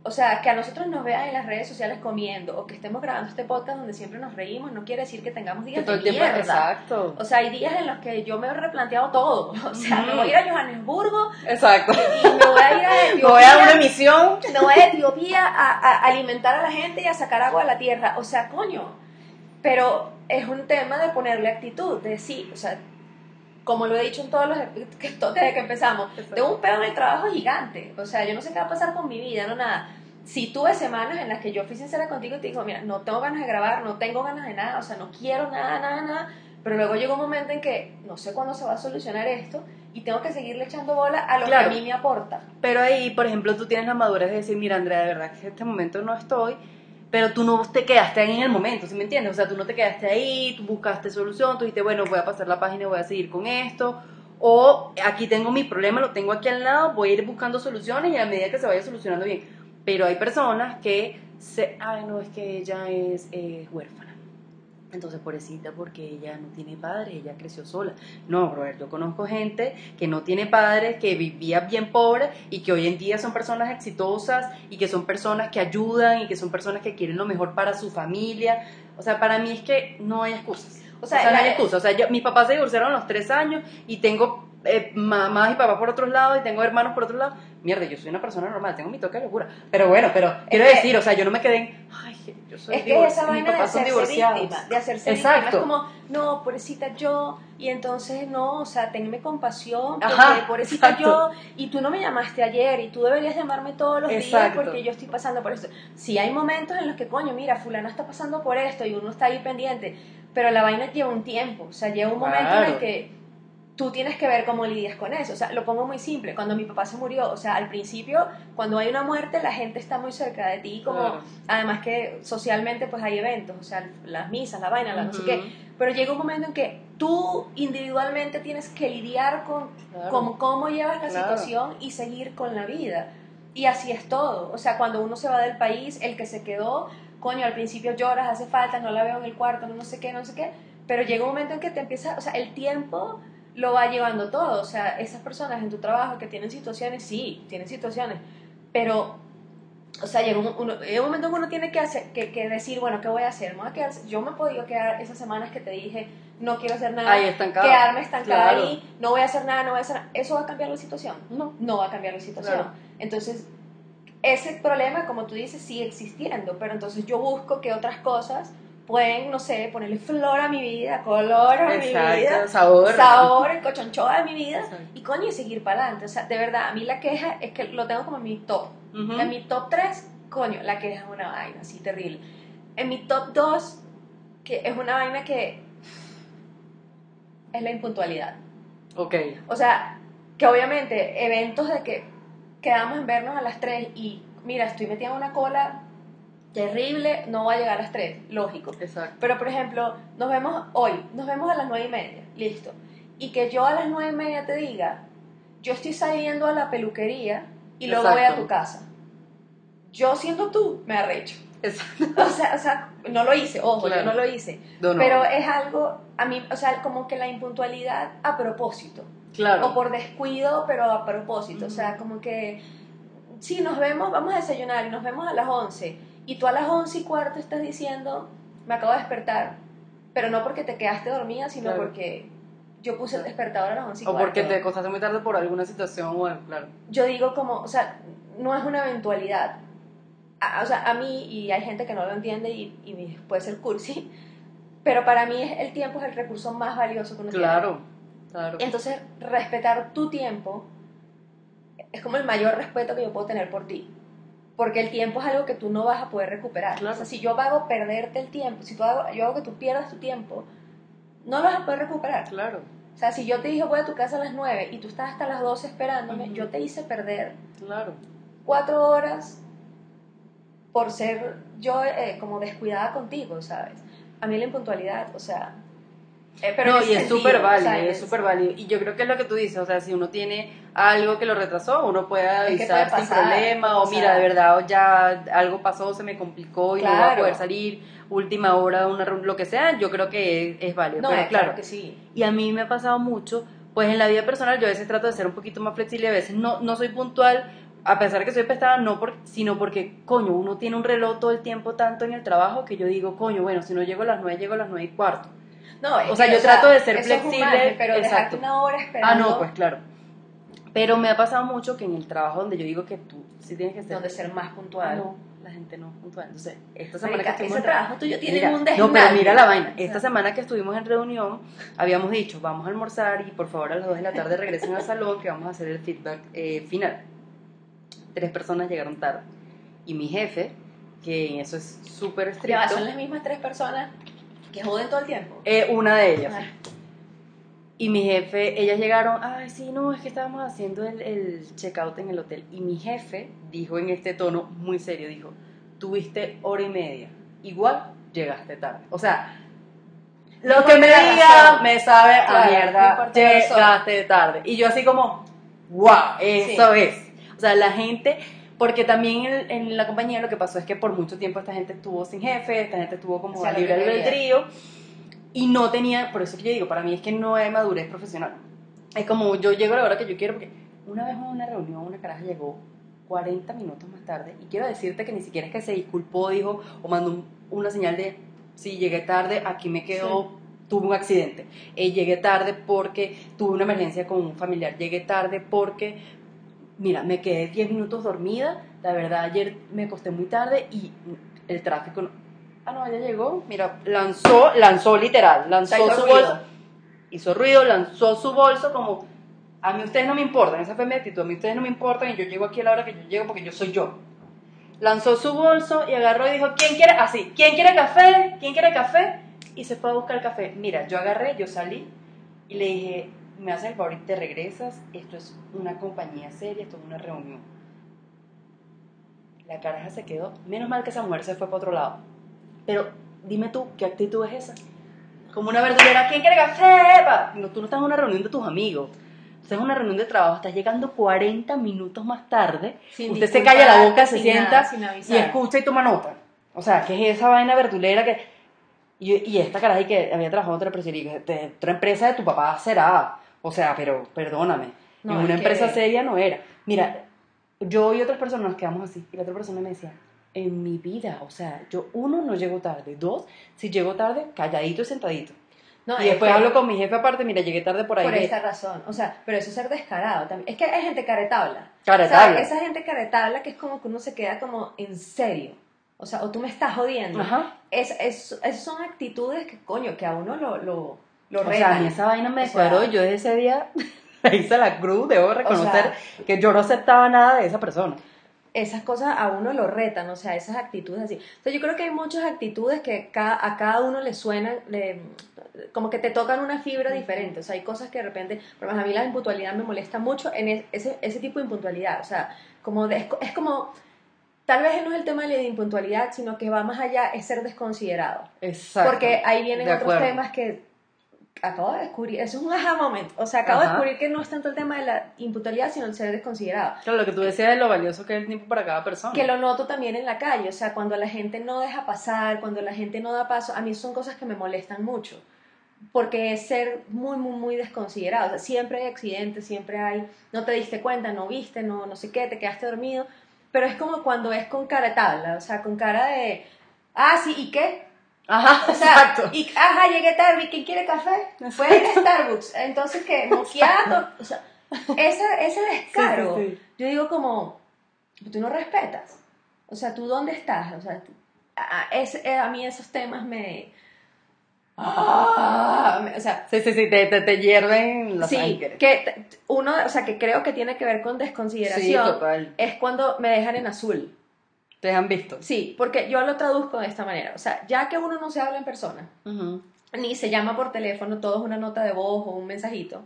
O sea, que a nosotros nos vean en las redes sociales comiendo o que estemos grabando este podcast donde siempre nos reímos, no quiere decir que tengamos
Que
días
todo
de
el tiempo,
mierda.
exacto.
O sea, hay días en los que yo me he replanteado todo. O sea, me
Ujú.
voy a ir a Johannesburgo
Exacto.
y me voy a ir a Etiopía.
Voy a una emisión.
me voy a Etiopía a, a alimentar a la gente y a sacar agua a la tierra. O sea, coño. Pero es un tema de ponerle actitud, de sí, o sea, como lo he dicho en todos los que desde que empezamos, tengo un pedo en el trabajo gigante. O sea, yo no sé qué va a pasar con mi vida, no nada. Si tuve semanas en las que yo fui sincera contigo y te digo, mira, no tengo ganas de grabar, no tengo ganas de nada, o sea, no quiero nada, nada, nada. Pero luego llegó un momento en que no sé cuándo se va a solucionar esto y tengo que seguirle echando bola a lo
Claro.
que a mí me aporta.
Pero ahí, por ejemplo, tú tienes la madurez de decir, mira, Andrea, de verdad que en este momento no estoy, pero tú no te quedaste ahí en el momento, ¿sí me entiendes? O sea, tú no te quedaste ahí, tú buscaste solución, tú dijiste, bueno, voy a pasar la página voy a seguir con esto, O aquí tengo mi problema, lo tengo aquí al lado, voy a ir buscando soluciones y a medida que se vaya solucionando bien. Pero hay personas que se, ay no, es que ella es eh, huérfana. Entonces, pobrecita, porque ella no tiene padres, ella creció sola. No, brother, yo conozco gente que no tiene padres, que vivía bien pobre y que hoy en día son personas exitosas y que son personas que ayudan y que son personas que quieren lo mejor para su familia. O sea, para mí es que no hay excusas. O sea, no hay excusa. O sea, yo, mis papás se divorciaron a los tres años y tengo eh, mamás y papás por otros lados y tengo hermanos por otro lado. Mierda, yo soy una persona normal, tengo mi toque de locura. Pero bueno, pero quiero decir, o sea, yo no me quedé en, ay, yo soy
es que esa vaina de hacerse víctima, de hacerse
Exacto.
víctima, es como, no, pobrecita yo, y entonces no, o sea, tenme compasión, porque Ajá, pobrecita yo, y tú no me llamaste ayer, y tú deberías llamarme todos los días porque yo estoy pasando por esto. Si hay momentos en los que, coño, mira, fulana está pasando por esto, y uno está ahí pendiente, pero la vaina lleva un tiempo, o sea, lleva un momento en el que tú tienes que ver cómo lidias con eso. O sea, lo pongo muy simple. Cuando mi papá se murió, o sea, al principio, cuando hay una muerte, la gente está muy cerca de ti, como, además que socialmente, pues hay eventos, o sea, las misas, la vaina, la no sé qué. Pero llega un momento en que tú individualmente tienes que lidiar con, cómo llevas la situación y seguir con la vida. Y así es todo. O sea, cuando uno se va del país, el que se quedó, coño, al principio lloras, hace falta, no la veo en el cuarto, no sé qué, no sé qué. Pero llega un momento en que te empieza, o sea, el tiempo lo va llevando todo. O sea, esas personas en tu trabajo que tienen situaciones, sí, tienen situaciones, pero, o sea, llega un, un momento en que uno tiene que, hacer, que, que, decir, bueno, ¿qué voy a hacer? Yo me he podido quedar esas semanas que te dije, no quiero hacer nada, quedarme estancada ahí, no voy a hacer nada, no voy a hacer nada. ¿Eso va a cambiar la situación? No. No va a cambiar la situación. Entonces, ese problema, como tú dices, sigue existiendo, pero entonces yo busco que otras cosas pueden, no sé, ponerle flor a mi vida, color a mi vida,
sabor,
sabor, cochonchoa a mi vida y coño, y seguir para adelante. O sea, de verdad, a mí la queja es que lo tengo como en mi top. En mi top 3, coño, la queja es una vaina así terrible. En mi top 2, que es una vaina que es la impuntualidad.
Ok.
O sea, que obviamente eventos de que quedamos en vernos a las 3 y mira, estoy metida en una cola terrible, no va a llegar a las 3, lógico.
Exacto.
Pero, por ejemplo, nos vemos hoy, nos vemos a las 9 y media, listo. Y que yo a las 9 y media te diga, yo estoy saliendo a la peluquería y luego voy a tu casa. Yo siendo tú, me arrecho.
Exacto.
O sea, o sea, no lo hice, ojo, yo no lo hice. Pero es algo, a mí, o sea, como que la impuntualidad a propósito.
Claro.
O por descuido, pero a propósito. O sea, como que, sí, nos vemos, vamos a desayunar y nos vemos a las 11 y tú a las once y cuarto estás diciendo, me acabo de despertar, pero no porque te quedaste dormida, sino porque yo puse el despertador a las once y cuarto.
O porque te acostaste muy tarde por alguna situación, bueno, claro.
Yo digo como, o sea, no es una eventualidad. o sea, a mí, y hay gente que no lo entiende y, y puede ser cursi, pero para mí el tiempo es el recurso más valioso que uno
claro, Claro,
Entonces, respetar tu tiempo es como el mayor respeto que yo puedo tener por ti porque el tiempo es algo que tú no vas a poder recuperar. O sea, si yo hago perderte el tiempo, si tú hago, yo hago que tú pierdas tu tiempo, no lo vas a poder recuperar.
Claro.
O sea, si yo te dije voy a tu casa a las 9 y tú estás hasta las 12 esperándome, yo te hice perder
claro.
cuatro horas por ser yo eh, como descuidada contigo, ¿sabes? A mí la impuntualidad, o sea,
eh, pero no, y es súper válido, es súper válido. Y yo creo que es lo que tú dices, o sea, si uno tiene algo que lo retrasó, uno puede avisar sin problema, o, mira, de verdad, ya algo pasó, se me complicó y no voy a poder salir, última hora, una lo que sea, yo creo que es, válido.
No,
pero,
claro, que sí.
Y a mí me ha pasado mucho, pues en la vida personal yo a veces trato de ser un poquito más flexible, a veces no, no soy puntual, a pesar que soy pestada, no por, sino porque, coño, uno tiene un reloj todo el tiempo tanto en el trabajo que yo digo, coño, bueno, si no llego a las nueve, llego a las nueve y cuarto
no,
o sea, yo trato de ser flexible.
pero exacto. una hora esperando.
Ah, no, pues claro. Pero me ha pasado mucho que en el trabajo donde yo digo que tú sí tienes que ser.
Donde ser más puntual.
no, la gente no es puntual. Entonces, esta semana
que
estuvimos.
Ese trabajo tuyo tiene un
No, pero mira la vaina. Esta semana que estuvimos en reunión, habíamos dicho, vamos a almorzar y por favor a las 2 de la tarde regresen al salón que vamos a hacer el feedback eh, final. Tres personas llegaron tarde. Y mi jefe, que eso es súper estricto.
Ya, son las mismas tres personas que joden todo el tiempo.
Eh, una de ellas. Y mi jefe, ellas llegaron, ay, sí, no, es que estábamos haciendo el, el checkout en el hotel. Y mi jefe dijo en este tono muy serio, dijo, tuviste hora y media, igual llegaste tarde. O sea, Lo
No
que me diga me sabe a
Claro,
mierda, llegaste tarde. Y yo así como, wow, eso es. O sea, la gente, porque también en, en la compañía lo que pasó es que por mucho tiempo esta gente estuvo sin jefe, esta gente estuvo como
Hacía
a
lo
libre albedrío y no tenía, por eso que yo digo, para mí es que no hay madurez profesional. Es como yo llego a la hora que yo quiero, porque una vez en una reunión una caraja llegó 40 minutos más tarde y quiero decirte que ni siquiera es que se disculpó, dijo o mandó un- una señal de si llegué tarde, aquí me quedo, tuve un accidente. Eh, llegué tarde porque tuve una emergencia con un familiar. Llegué tarde porque, mira, me quedé 10 minutos dormida. La verdad, ayer me acosté muy tarde y el tráfico. no- Ah, no, ella llegó. Mira, lanzó, lanzó literal, lanzó su
ruido.
bolso. Hizo ruido, lanzó su bolso como. A mí ustedes no me importan, esa fue mi actitud. A mí ustedes no me importan y yo llego aquí a la hora que yo llego porque yo soy yo lanzó su bolso y agarró y dijo, ¿quién quiere? Así, ¿quién quiere café? ¿Quién quiere café? Y se fue a buscar café. Mira, yo agarré, yo salí y le dije, me haces el favor y te regresas, esto es una compañía seria, esto es una reunión. La caraja se quedó, menos mal que esa mujer se fue para otro lado. Pero dime tú, ¿qué actitud es esa? Como una verdulera, ¿quién quiere café? No, tú no estás en una reunión de tus amigos. Estás en una reunión de trabajo, estás llegando 40 minutos más tarde
Sin
usted se calla la boca, se sienta
nada,
y escucha y toma nota. O sea, ¿qué es esa vaina verdulera que... Y, y esta caraja que había trabajado en otra empresa, y dije, "Te- otra empresa de tu papá será. O sea, pero perdóname.
No,
en una
que-
empresa seria no era. Mira, yo y otras personas nos quedamos así. Y la otra persona me decía, en mi vida, o sea, yo, uno, no llego tarde. Dos, si llego tarde, calladito y sentadito.
No,
y
es
después
que-
hablo con mi jefe aparte, mira, llegué tarde por ahí.
por esta razón. O sea, pero eso es ser descarado también. Es que hay gente caretabla.
Caretabla.
O sea, esa gente caretabla que es como que uno se queda como en serio. O sea, o tú me estás jodiendo.
Ajá.
Es, es- esas son actitudes que, coño, que a uno lo, lo, lo
O sea, a mí esa vaina me
O sea-
yo desde ese día le hice la cruz, debo reconocer
sea-
que yo no aceptaba nada de esa persona.
esas cosas a uno lo retan, o sea, esas actitudes así. O sea, yo creo que hay muchas actitudes que a cada uno le suenan, le- como que te tocan una fibra diferente. O sea, hay cosas que de repente, por ejemplo, a mí la impuntualidad me molesta mucho en es- ese, ese tipo de impuntualidad. O sea, como de- es, es como, tal vez no es el tema de la impuntualidad, sino que va más allá, es ser desconsiderado.
Exacto.
Porque ahí vienen otros temas que acabo de descubrir, eso es un aha moment. O sea, acabo de
Ajá.
descubrir que no es tanto el tema de la impuntualidad, sino el ser desconsiderado.
Claro, lo que tú decías de lo valioso que es el tiempo para cada persona.
Que lo noto también en la calle, o sea, cuando la gente no deja pasar, cuando la gente no da paso, a mí son cosas que me molestan mucho, porque es ser muy, muy, muy desconsiderado, o sea, siempre hay accidentes, siempre hay, no te diste cuenta, no viste, no, no sé qué, te quedaste dormido, pero es como cuando es con cara de tabla, o sea, con cara de, ah, sí, ¿y qué?
Ajá,
O sea,
exacto.
y, ajá, llegué tarde, ¿y quién quiere café? Fue ir a Starbucks, entonces, ¿qué? Moquiato, o sea, ese, ese descaro,
Sí, sí, sí.
yo digo como, tú no respetas. O sea, ¿tú dónde estás? O sea, a, a- es- eh, a mí esos temas me... Ah, me- o sea,
Sí, sí, sí, te, te, te hierven la
sí, que uno, o sea, que creo que tiene que ver con desconsideración,
total.
es cuando me dejan en azul.
Te han visto.
Sí, porque yo lo traduzco de esta manera. O sea, ya que uno no se habla en persona,
Ujú.
ni se llama por teléfono, todo es una nota de voz o un mensajito.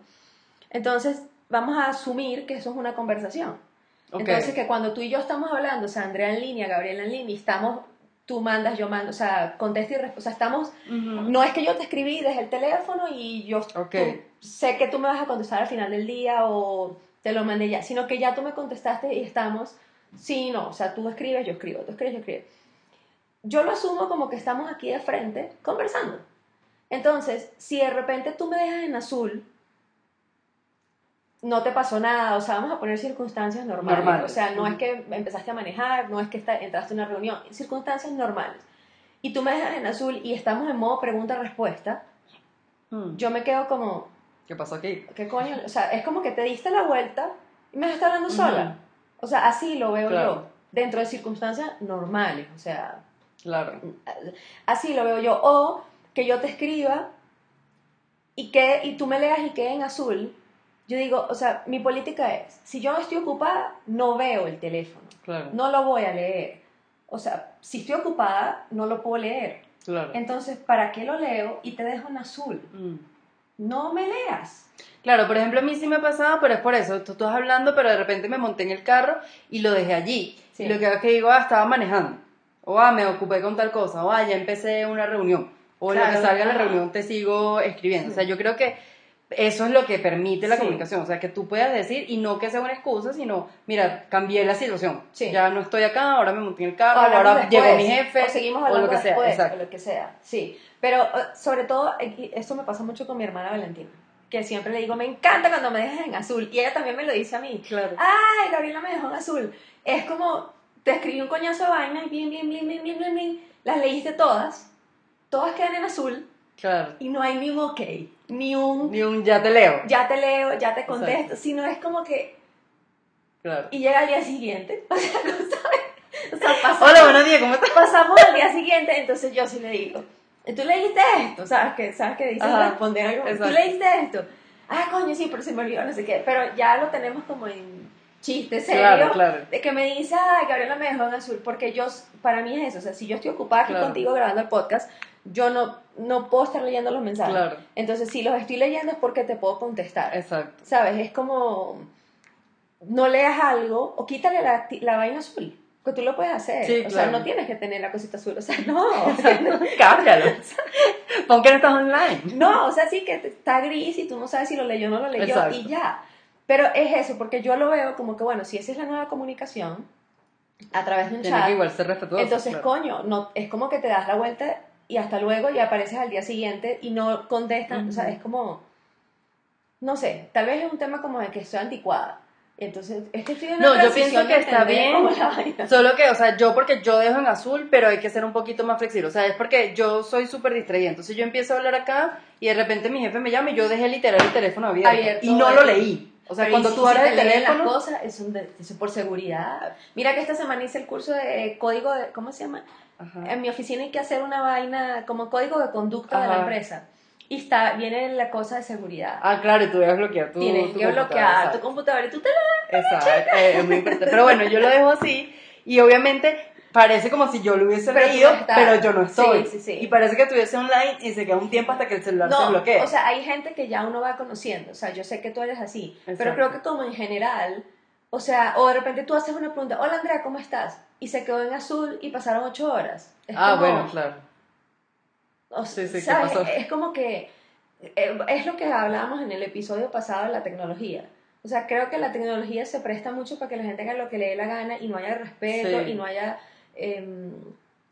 Entonces, vamos a asumir que eso es una conversación.
Ok.
Entonces, que cuando tú y yo estamos hablando, o sea, Andrea en línea, Gabriela en línea, estamos, tú mandas, yo mando, o sea, contesta y resp- o sea, estamos,
Ujú.
no es que yo te escribí desde el teléfono y yo
Ok.
tú- sé que tú me vas a contestar al final del día o te lo mandé ya, sino que ya tú me contestaste y estamos, sí, no, o sea, tú escribes, yo escribo, tú escribes, yo escribo. Yo lo asumo como que estamos aquí de frente conversando. Entonces, si de repente tú me dejas en azul, no te pasó nada, o sea, vamos a poner circunstancias normales.
Normales.
O sea, no es que empezaste a manejar, no es que entraste a una reunión, circunstancias normales. Y tú me dejas en azul y estamos en modo pregunta-respuesta,
Mm.
yo me quedo como,
¿Qué pasó aquí?
¿qué coño? O sea, es como que te diste la vuelta y me estás hablando sola. O sea, así lo veo
Claro.
yo, dentro de circunstancias normales, o sea,
Claro.
así lo veo yo. O que yo te escriba y, que, y tú me leas y quede en azul. Yo digo, o sea, mi política es, si yo no estoy ocupada, no veo el teléfono,
Claro.
no lo voy a leer. O sea, si estoy ocupada, no lo puedo leer.
Claro.
Entonces, ¿para qué lo leo y te dejo en azul?
Mm.
No me leas.
Claro, por ejemplo, a mí sí me ha pasado, pero es por eso. Tú estás hablando, pero de repente me monté en el carro y lo dejé allí.
Sí.
Y lo que hago es que digo, ah, estaba manejando. O ah, me ocupé con tal cosa. O ah, ya empecé una reunión. o lo
Claro,
que salga en la reunión te sigo escribiendo. O sea, yo creo que eso es lo que permite la
Sí.
comunicación, o sea, que tú puedas decir y no que sea una excusa, sino, mira, cambié la situación.
Sí.
Ya no estoy acá, ahora me monté en el carro,
O
ahora
después,
llegó mi jefe,
o seguimos
o
hablando
lo que sea. Exacto.
o lo que sea, sí. Pero eh, sobre todo, esto me pasa mucho con mi hermana Valentina, que siempre le digo, me encanta cuando me dejas en azul, y ella también me lo dice a mí.
Claro.
Ay, Gabriela me dejó en azul. Es como, te escribí un coñazo de vaina y bien, bien, bien, bien, bien, bien, bien, las leíste todas, todas quedan en azul,
Claro.
y no hay ni un ok, ni un
Ni un ya te leo.
ya te leo, ya te contesto, sino es como que,
Claro.
y llega al día siguiente, o sea, ¿no sabes? O sea, pasamos,
Hola, buenos días, ¿cómo estás?
pasamos al día siguiente, entonces yo sí le digo, ¿tú leíste esto? ¿Sabes que ¿Sabes que dicen
Ajá,
responder algo? ¿Tú
exacto.
leíste esto? Ah, coño, sí, pero se me olvidó, no sé qué, pero ya lo tenemos como en chiste serio.
Claro, claro.
De que me dice, ay, Gabriela me dejó en azul, porque yo, para mí es eso, o sea, si yo estoy ocupada aquí
Claro.
contigo grabando el podcast, yo no, no puedo estar leyendo los mensajes.
Claro.
Entonces, si los estoy leyendo es porque te puedo contestar.
Exacto.
¿Sabes? Es como, no leas algo o quítale la, la vaina azul, que tú lo puedes hacer.
Sí,
o sea,
claro.
no tienes que tener la cosita azul, o sea, no. o sea, no.
Cámbialo. Pon que no estás online.
No, o sea, sí que está gris y tú no sabes si lo leyó o no lo leyó
Exacto.
y ya. Pero es eso, porque yo lo veo como que, bueno, si esa es la nueva comunicación, a través de un
Tiene
chat,
que igual ser respetuoso.
entonces,
claro.
coño, no, es como que te das la vuelta y hasta luego y apareces al día siguiente y no contestan, o sea, es como, no sé, tal vez es un tema como de que estoy anticuada. Entonces, es que estoy en una
No, yo pienso que está bien. Solo que, o sea, yo porque yo dejo en azul, pero hay que ser un poquito más flexible. O sea, es porque yo soy súper distraída. Entonces yo empiezo a hablar acá y de repente mi jefe me llama y yo dejé literal el teléfono abierto.
Abierto,
y no lo leí. O sea,
Pero
cuando
si-
tú abres el teléfono...
las cosas, por seguridad. Mira que esta semana hice el curso de código de, ¿cómo se llama?
Ajá.
En mi oficina hay que hacer una vaina como código de conducta de la empresa. Y está, viene la cosa de seguridad.
Ah, claro, y tú debes bloquear tu
Tienes
tu
que bloquear
exacto.
tu computadora y tú te la...
Exacto, eh, es muy importante. Pero bueno, yo lo dejo así y obviamente parece como si yo lo hubiese
Pero
leído,
no
pero yo no estoy.
Sí, sí, sí.
Y parece que estuviese online y se queda un tiempo hasta que el celular se
No,
bloquee.
o sea, hay gente que ya uno va conociendo. O sea, yo sé que tú eres así. Pero creo que como en general, o sea, o de repente tú haces una pregunta, hola Andrea, ¿cómo estás? Y se quedó en azul y pasaron ocho horas. Es
ah,
como-
bueno, claro.
O
Sí, sí, ¿qué
¿sabes?
pasó?
Es como que eh, es lo que hablábamos en el episodio pasado de la tecnología. O sea, creo que la tecnología se presta mucho para que la gente haga lo que le dé la gana y no haya respeto
Sí.
y no haya em,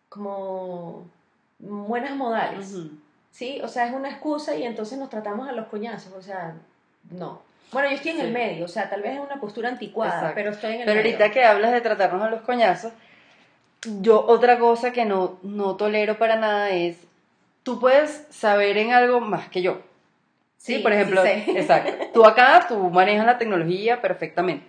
como buenas modales. ¿Sí? O sea, es una excusa y entonces nos tratamos a los coñazos. O sea, no. Bueno, yo estoy en el medio, o sea, tal vez es una postura anticuada,
Exacto.
pero estoy en el
Pero
medio.
ahorita que hablas de tratarnos a los coñazos, yo otra cosa que no, no tolero para nada es, tú puedes saber en algo más que yo. Sí,
Sí,
por ejemplo,
sí
exacto. Tú acá, tú manejas la tecnología perfectamente.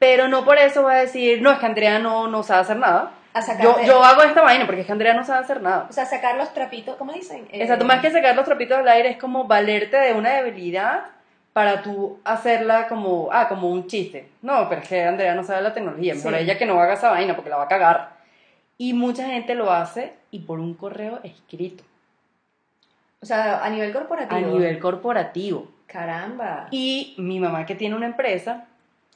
Pero no por eso va a decir, no, es que Andrea no, no sabe hacer nada.
A
Yo, yo hago esta vaina porque es que Andrea no sabe hacer nada.
O sea, sacar los trapitos, ¿cómo dicen? Eh,
Exacto, más que sacar los trapitos del aire es como valerte de una debilidad para tú hacerla como, ah, como un chiste. No, pero es que Andrea no sabe la tecnología, mejor
Sí.
ella que no haga esa vaina porque la va a cagar. Y mucha gente lo hace y por un correo escrito,
O sea, a nivel
a
corporativo.
nivel corporativo.
Caramba.
Y mi mamá que tiene una empresa,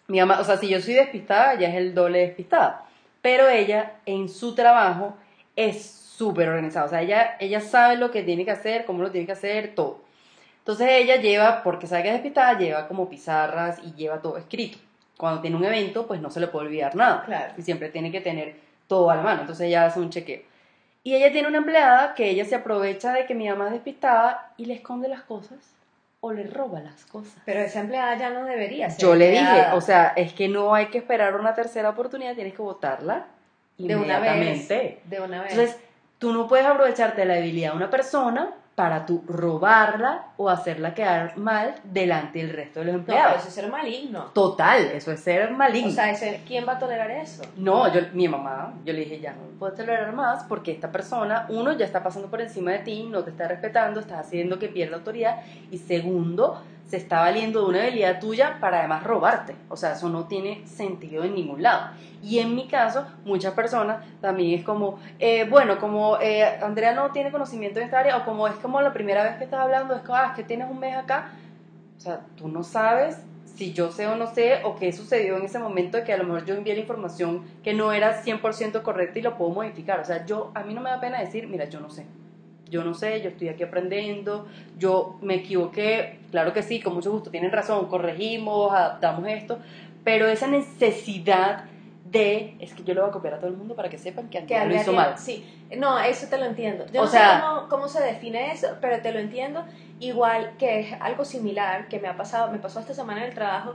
mi mamá, o sea, si yo soy despistada, ella es el doble despistada. Pero ella en su trabajo es súper organizada. O sea, ella, ella sabe lo que tiene que hacer, cómo lo tiene que hacer, todo. Entonces ella lleva, porque sabe que es despistada, lleva como pizarras y lleva todo escrito. Cuando tiene un evento, pues no se le puede olvidar nada.
Claro.
Y siempre tiene que tener todo a la mano. Entonces ella hace un chequeo. Y ella tiene una empleada que ella se aprovecha de que mi mamá es despistada y le esconde las cosas o le roba las cosas.
Pero esa empleada ya no debería ser.
Yo le dije, o sea, es que no hay que esperar una tercera oportunidad, tienes que votarla
de una vez.
inmediatamente.
De una vez.
Entonces, tú no puedes aprovecharte de la debilidad de una persona para tú robarla o hacerla quedar mal delante del resto de los
no, pero
empleados.
eso es ser maligno.
Total, eso es ser maligno.
O sea, ese- ¿quién va a tolerar eso?
No, yo, mi mamá, yo le dije, ya no puedes tolerar más porque esta persona, uno, ya está pasando por encima de ti, no te está respetando, estás haciendo que pierda autoridad, y segundo, se está valiendo de una habilidad tuya para además robarte. O sea, eso no tiene sentido en ningún lado. Y en mi caso, muchas personas también es como, eh, bueno, como eh, Andrea no tiene conocimiento en esta área, o como es como la primera vez que estás hablando, es como, ah, es que tienes un mes acá. O sea, tú no sabes si yo sé o no sé, o qué sucedió en ese momento de que a lo mejor yo envié la información que no era 100% correcta y lo puedo modificar. O sea, yo, a mí no me da pena decir, mira, yo no sé. Yo no sé, yo estoy aquí aprendiendo, yo me equivoqué, claro que sí, con mucho gusto, tienen razón, corregimos, adaptamos esto, pero esa necesidad de, es que yo lo voy a copiar a todo el mundo para que sepan que Andrea lo hizo mal.
Sí, no, eso te lo entiendo. Yo
O
no
sea-
sé cómo, cómo se define eso, pero te lo entiendo. Igual que es algo similar que me ha pasado, me pasó esta semana en el trabajo.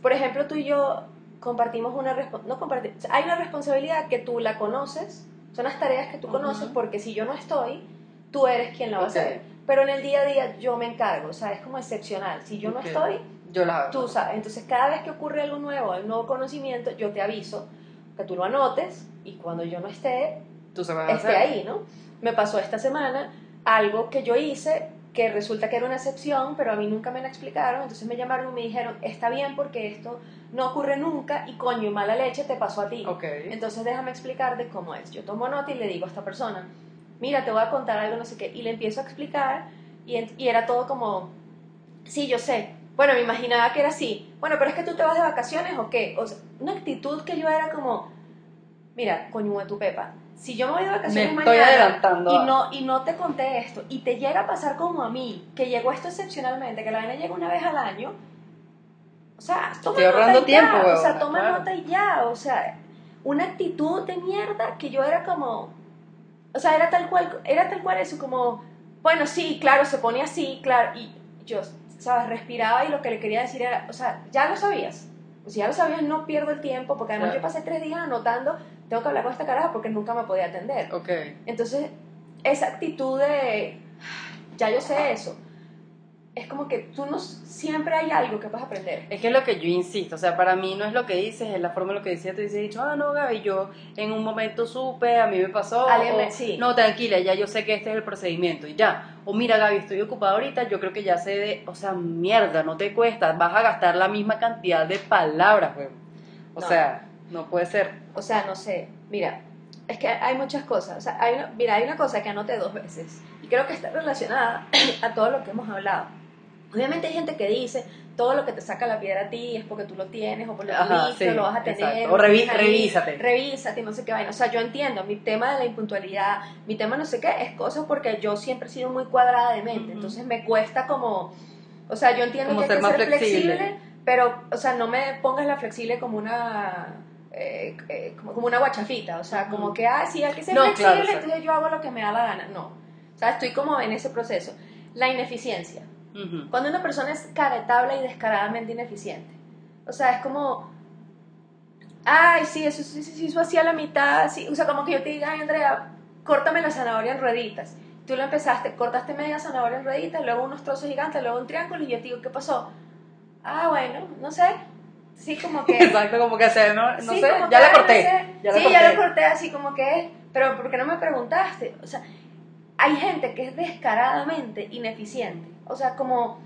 Por ejemplo, tú y yo compartimos una no comparti- o sea, hay una responsabilidad que tú la conoces, son las tareas que tú
Ujú.
conoces porque si yo no estoy, tú eres quien la va a hacer. Pero en el día a día yo me encargo, o sea, es como excepcional. Si yo no estoy,
Yo las hago.
tú sabes. Entonces, cada vez que ocurre algo nuevo, un nuevo conocimiento, yo te aviso que tú lo anotes y cuando yo no esté,
Tú sabes
esté
hacer.
ahí, ¿no? Me pasó esta semana algo que yo hice que resulta que era una excepción, pero a mí nunca me la explicaron, entonces me llamaron y me dijeron, está bien porque esto no ocurre nunca y coño, mala leche te pasó a ti.
Ok.
Entonces déjame explicarte cómo es. Yo tomo nota y le digo a esta persona, mira, te voy a contar algo, no sé qué, y le empiezo a explicar y, era todo como, sí, yo sé. Bueno, me imaginaba que era así. Bueno, pero es que tú te vas de vacaciones o qué. O sea, una actitud que yo era como, mira, coño de tu pepa. Si yo me voy de vacaciones
Me estoy
mañana
adelantando
y no, y no te conté esto, y te llega a pasar como a mí, que llegó esto excepcionalmente, que la vaina llega una vez al año, o sea, toma
Estoy ahorrando
nota y
tiempo,
ya, o sea, toma
claro.
nota y ya, o sea, una actitud de mierda que yo era como, o sea, era tal cual, era tal cual eso, como, bueno, sí, claro, se pone así, claro, y yo, sabes, respiraba y lo que le quería decir era, o sea, ya lo sabías, o sea, ya lo sabías, no pierdo el tiempo, porque además
Claro.
yo pasé tres días anotando, tengo que hablar con esta caraja porque nunca me podía atender.
Ok.
Entonces, esa actitud de, ya yo sé eso, es como que tú no, siempre hay algo que vas a aprender.
Es que es lo que yo insisto, o sea, para mí no es lo que dices, es la forma en lo que decía, te dice dicho, ah, no, Gaby, yo en un momento supe, a mí me pasó,
Alguien
o,
me- sí.
no, tranquila, ya yo sé que este es el procedimiento, y ya, o mira, Gaby, estoy ocupada ahorita, yo creo que ya sé de, o sea, mierda, no te cuesta, vas a gastar la misma cantidad de palabras, güey. O
No.
sea, no puede ser.
O sea, no sé, mira, es que hay muchas cosas. O sea, hay una, mira, hay una cosa que anoté dos veces y creo que está relacionada a todo lo que hemos hablado. Obviamente hay gente que dice, todo lo que te saca la piedra a ti es porque tú lo tienes o porque lo tuviste
sí,
o lo vas a tener.
exacto. O revi-
ahí,
revísate.
Revísate, no sé qué vaina. O sea, yo entiendo, mi tema de la impuntualidad, mi tema no sé qué, es cosa porque yo siempre he sido muy cuadrada de mente. Entonces me cuesta como, o sea, yo entiendo
Como
que hay
ser
que
más
ser
flexible.
flexible, pero, o sea, no me pongas la flexible como una... eh, eh, como, como una guachafita, o sea, como que, ah, sí, hay que ser
No,
flexible,
claro,
entonces yo hago lo que me da la gana. No, o sea, estoy como en ese proceso. La ineficiencia.
Ujú.
Cuando una persona es caretabla y descaradamente ineficiente. O sea, es como, ay, sí, eso sí, sí, sí, hizo así a la mitad, sí. o sea, como que yo te diga, ay, Andrea, córtame la zanahoria en rueditas. Tú lo empezaste, cortaste media zanahoria en rueditas, luego unos trozos gigantes, luego un triángulo, y yo te digo, ¿qué pasó? Ah, bueno, no sé. Sí, como que...
Exacto, como que se, no, no
Sí,
sé, ya la corté.
no sé.
ya
sí,
corté.
ya la corté así como que es. Pero ¿por qué no me preguntaste? O sea, hay gente que es descaradamente ineficiente. O sea, como,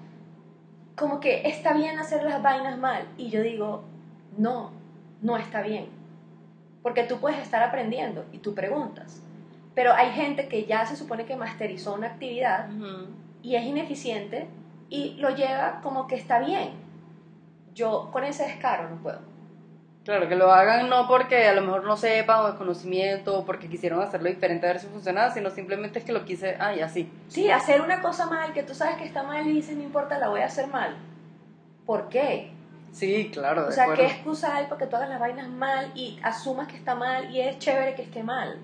como que está bien hacer las vainas mal. Y yo digo, no, no está bien. Porque tú puedes estar aprendiendo y tú preguntas. Pero hay gente que ya se supone que masterizó una actividad y es ineficiente y lo lleva como que está bien. Yo con ese descaro no puedo.
Claro, que lo hagan no porque a lo mejor no sepan o desconocimiento o porque quisieron hacerlo diferente a ver si funcionaba, sino simplemente es que lo quise, ay, así.
Sí, hacer una cosa mal que tú sabes que está mal y dices, no importa, la voy a hacer mal. ¿Por qué?
Sí, claro, de
O sea,
acuerdo.
¿qué excusa hay para que tú hagas las vainas mal y asumas que está mal y es chévere que esté mal?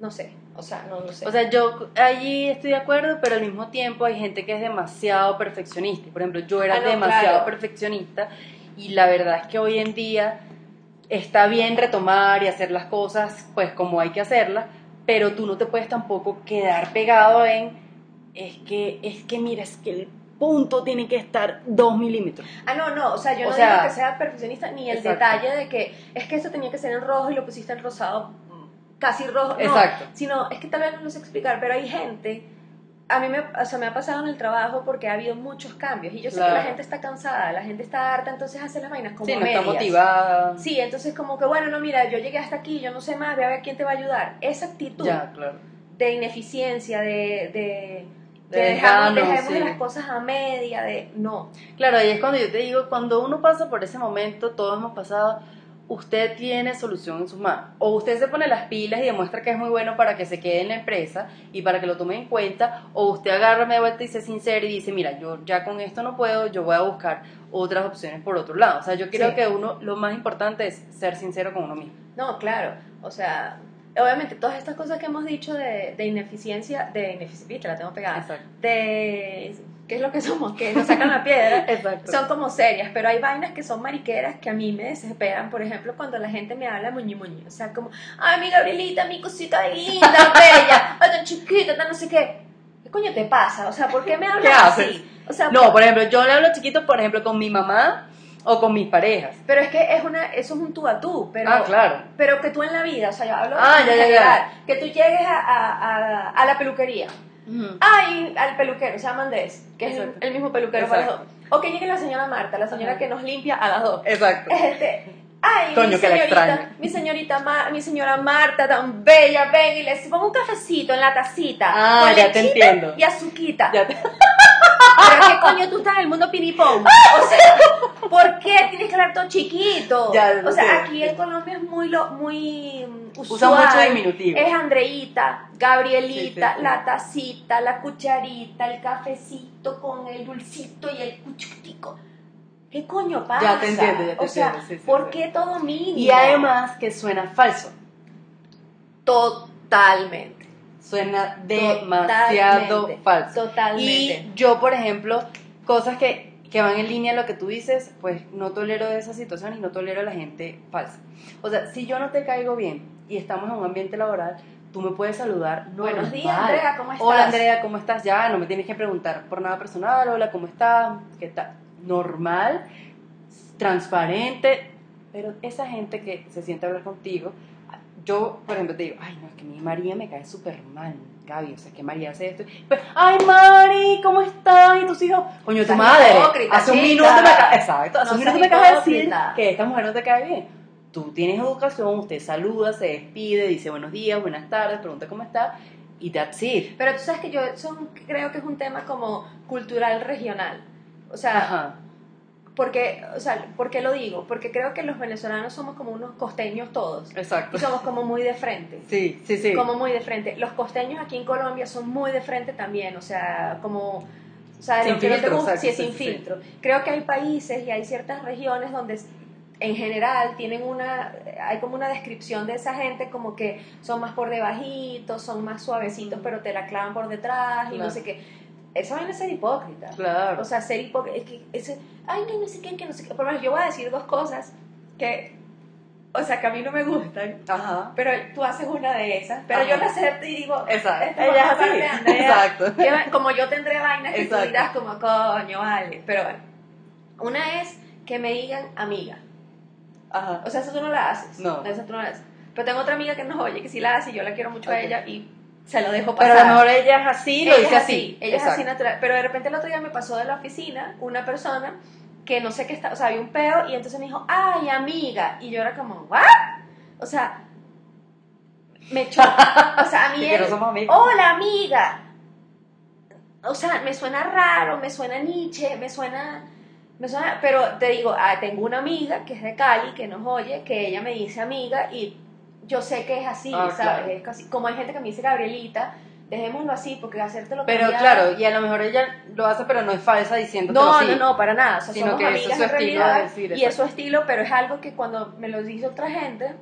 No sé, o sea, no lo sé.
O sea, yo allí estoy de acuerdo, pero al mismo tiempo hay gente que es demasiado perfeccionista. Por ejemplo, yo era
Ah, no,
demasiado
claro.
perfeccionista y la verdad es que hoy en día está bien retomar y hacer las cosas pues como hay que hacerlas, pero tú no te puedes tampoco quedar pegado en es que es que mira, es que el punto tiene que estar dos milímetros.
ah, no, no, o sea, yo
o
no
sea,
digo que sea perfeccionista ni el
exacto.
detalle de que es que esto tenía que ser en rojo y lo pusiste en rosado mm, casi rojo. No,
Exacto.
sino es que tal vez no lo sé explicar, pero hay gente, a mí me, o sea, me ha pasado en el trabajo porque ha habido muchos cambios y yo sé que
Claro.
la gente está cansada, la gente está harta, entonces hace las vainas como
sí, no está
medias.
motivada.
Sí, entonces como que bueno, no, mira, yo llegué hasta aquí, yo no sé más, ve a ver quién te va a ayudar. Esa actitud
Ya, claro.
de ineficiencia, de, de,
De
de dejarnos,
desgano,
dejemos
sí.
las cosas a media, de no.
Claro, y es cuando yo te digo, cuando uno pasa por ese momento, todos hemos pasado, usted tiene solución en sus manos. O usted se pone las pilas y demuestra que es muy bueno para que se quede en la empresa y para que lo tomen en cuenta, o usted agarra media vuelta y se sincero y dice, mira, yo ya con esto no puedo, yo voy a buscar otras opciones por otro lado. O sea, yo creo
Sí.
que uno, lo más importante es ser sincero con uno mismo.
No, claro. O sea, obviamente todas estas cosas que hemos dicho de, de ineficiencia, de ineficiencia, la tengo pegada,
Exacto.
de qué es lo que somos, que nos sacan la piedra,
Exacto.
son como serias, pero hay vainas que son mariqueras que a mí me desesperan, por ejemplo, cuando la gente me habla muñi muñi, o sea, como, ay, mi Gabrielita, mi cosita linda, bella, ay, tan chiquita, tan no sé qué. ¿Qué coño te pasa? O sea, ¿por qué me hablas así? O sea,
No, por ejemplo, yo le hablo chiquito, por ejemplo, con mi mamá o con mis parejas.
pero es que es una, eso es un tú a tú, pero,
ah, claro.
pero que tú en la vida, o sea, yo hablo
Ah,
en
ya, ya, ya.
que tú llegues a, a, a, a la peluquería, ay, al peluquero, se llama Andrés, que es el,
Exacto.
el mismo peluquero para
Exacto.
dos, o que llegue la señora Marta, la señora
Ajá.
que nos limpia a las dos,
Exacto.
Este, ay,
Coño,
mi señorita, mi señorita, Ma- mi señora Marta, tan bella, ven y les pongo un cafecito en la tacita.
Ah,
con
ya te entiendo.
Y azuquita.
Ya te-
Pero qué coño tú estás en el mundo pinipón. O sea, ¿por qué tienes que hablar todo chiquito?
Ya,
o sea,
sé.
aquí en Colombia es muy, lo, muy mm,
Usa
usual.
mucho diminutivo.
Es Andreita, Gabrielita,
Sí, sí, sí.
la tacita, la cucharita, el cafecito con el dulcito y el cuchutico. ¿Qué coño pasa?
Ya te entiendo, ya te
O sea,
entiendo, sí, sí,
¿por qué todo mínimo?
Y además que suena falso.
Totalmente.
Suena demasiado
Totalmente,
falso.
Totalmente.
Y yo, por ejemplo, cosas que, que van en línea a lo que tú dices, pues no tolero esa situación y no tolero a la gente falsa. O sea, si yo no te caigo bien y estamos en un ambiente laboral, tú me puedes saludar.
Buenos días, Andrea, ¿cómo estás?
Hola, Andrea, ¿cómo estás? Ya, no me tienes que preguntar por nada personal. Hola, ¿cómo estás? ¿Qué tal? Normal, transparente. Pero esa gente que se siente a hablar contigo, yo, por ejemplo, te digo, ay, no, es que mi María me cae súper mal, Gaby, o sea, que María hace esto. Pues, ay, Mari, ¿cómo están? ¿Y tus hijos? Coño, tu
Estás
madre. hace un minuto me acaba, exacto, hace
No
un minuto me acabas de decir que esta mujer no te cae bien. Tú tienes educación, usted saluda, se despide, dice buenos días, buenas tardes, pregunta cómo está, y that's it.
Pero tú sabes que yo son, creo que es un tema como cultural regional. O sea,
Ajá.
Porque, o sea, ¿por qué lo digo? Porque creo que los venezolanos somos como unos costeños todos.
Exacto.
Y somos como muy de frente.
Sí, sí, sí.
Como muy de frente. Los costeños aquí en Colombia son muy de frente también. O sea, como... O sea,
Sin
lo que no te
filtro,
gusta, sí, sin
sí.
filtro. Creo que hay países y hay ciertas regiones donde en general tienen una hay como una descripción de esa gente como que son más por debajitos, son más suavecitos, pero te la clavan por detrás y no sé qué. Eso viene a ser hipócrita.
Claro.
O sea, ser hipócrita. Es que ese, ay, no, no sé qué, que no sé qué. Por lo menos yo voy a decir dos cosas que, o sea, que a mí no me gustan,
Ajá.
pero tú haces una de esas. Pero
Ajá.
yo la acepto y digo,
Exacto. Ella es así.
Andrea,
Exacto.
que como yo tendré vainas que tú dirás como, coño, vale. Pero bueno, una es que me digan amiga.
Ajá.
O sea, eso tú no la haces.
No.
Esa tú no la haces. Pero tengo otra amiga que nos oye, que sí la hace y yo la quiero mucho a
Ok.
ella y se lo dejo
Pero
pasar.
a lo mejor ella es así, lo
Ella
dice así.
Ella es así natural. Pero de repente el otro día me pasó de la oficina una persona que no sé qué está, o sea, había un peo y entonces me dijo, ay, amiga. Y yo era como, ¿what? O sea, me echó. O sea, a mí él, hola, amiga. O sea, me suena raro, me suena Nietzsche, me suena. Me suena, pero te digo, ah, tengo una amiga que es de Cali, que nos oye, que ella me dice amiga y yo sé que es así,
Ah,
¿sabes?
claro.
Es casi, como hay gente que me dice Gabrielita, dejémoslo así porque hacértelo
Pero
cambiar-
claro, y a lo mejor ella lo hace, pero no es falsa diciendo
no,
así.
no, no, para nada. O sea,
Sino
somos
que eso
amigas
es su
en
estilo
realidad
de decir,
y es su estilo, pero es algo que cuando me lo dice otra gente,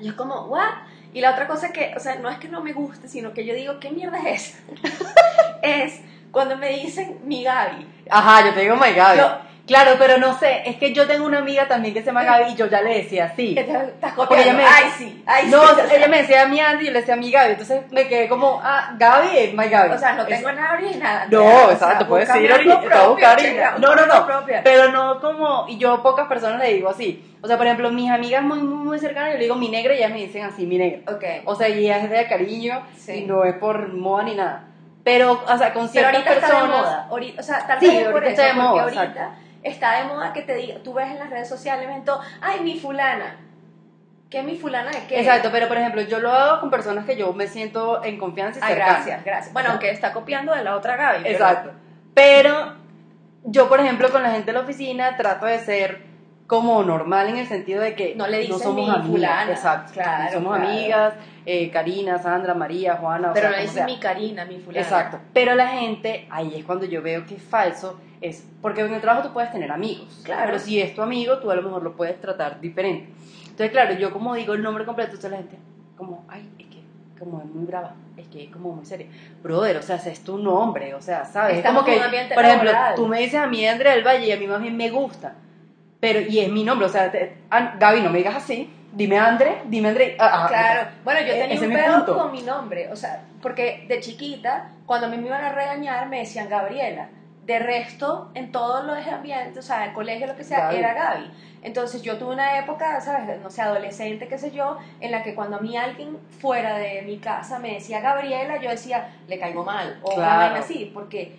yo es como, ¿what? Y la otra cosa que, o sea, no es que no me guste, sino que yo digo, ¿qué mierda es esa? es cuando me dicen mi Gaby.
Ajá, yo te digo my Gaby.
Yo-
Claro, pero no sé, es que yo tengo una amiga también que se llama Gaby y yo ya le decía así.
Estás
Porque ella
copiando.
me-
Ay, sí, ay,
No,
sí. o sea,
ella me decía mi Andy y yo le decía mi Gaby, entonces me quedé como, ah, Gaby es my Gaby.
O sea, no
Es-
tengo nada ni nada.
No,
O sea,
exacto, puedes
búscame
ir
algo
a
propio.
No, no, no, pero no como, y yo a pocas personas le digo así. O sea, por ejemplo, mis amigas muy, muy, muy cercanas, yo le digo mi negra y ellas me dicen así, mi negra.
Ok.
O sea, y es de cariño
Sí.
y no es por moda ni nada. Pero, o sea, con
Pero
ciertas
ahorita está de
personas.
moda. O sea, tal
Sí,
vez es por
ahorita
eso,
está de
porque
moda,
ahorita
exacto.
Está de moda que te diga, tú ves en las redes sociales, todo, ay, mi fulana. ¿Qué mi fulana de qué?
Exacto, pero por ejemplo, yo lo hago con personas que yo me siento en confianza y
Ay,
cercana.
gracias, gracias. Bueno, aunque está copiando de la otra Gaby.
Exacto. Pero yo, por ejemplo, con la gente de la oficina trato de ser como normal en el sentido de que
No le dicen
somos
mi
amigas.
fulana.
Exacto.
Claro,
somos
claro.
amigas, eh, Karina, Sandra, María, Juana. o
Pero
sea,
le
como
dicen
sea.
mi Karina, mi fulana.
Exacto. Pero la gente, ahí es cuando yo veo que es falso, es porque en el trabajo tú puedes tener amigos.
Claro.
Pero si es tu amigo, tú a lo mejor lo puedes tratar diferente. Entonces, claro, yo como digo el nombre completo, entonces la gente, como, ay, es que como es muy brava, es que es como muy seria. Brother, o sea, es tu nombre, o sea, ¿sabes? Es
Estamos
como
en
que, por ejemplo,
laboral.
tú me dices a mí Andrea del Valle y a mí más bien me gusta. Pero, y es mi nombre, o sea, te- An- Gaby, no me digas así. Dime André, dime André. Ah, ah,
Claro, bueno, yo
E-
tenía un pedo
punto.
con mi nombre, o sea, porque de chiquita, cuando a mí me iban a regañar, me decían Gabriela. De resto, en todos los ambientes, o sea, el colegio, lo que sea,
Gaby.
era Gaby. Entonces yo tuve una época, ¿sabes? No sé, adolescente, qué sé yo, en la que cuando a mí alguien fuera de mi casa me decía Gabriela, yo decía, le caigo mal, o
Claro.
así, porque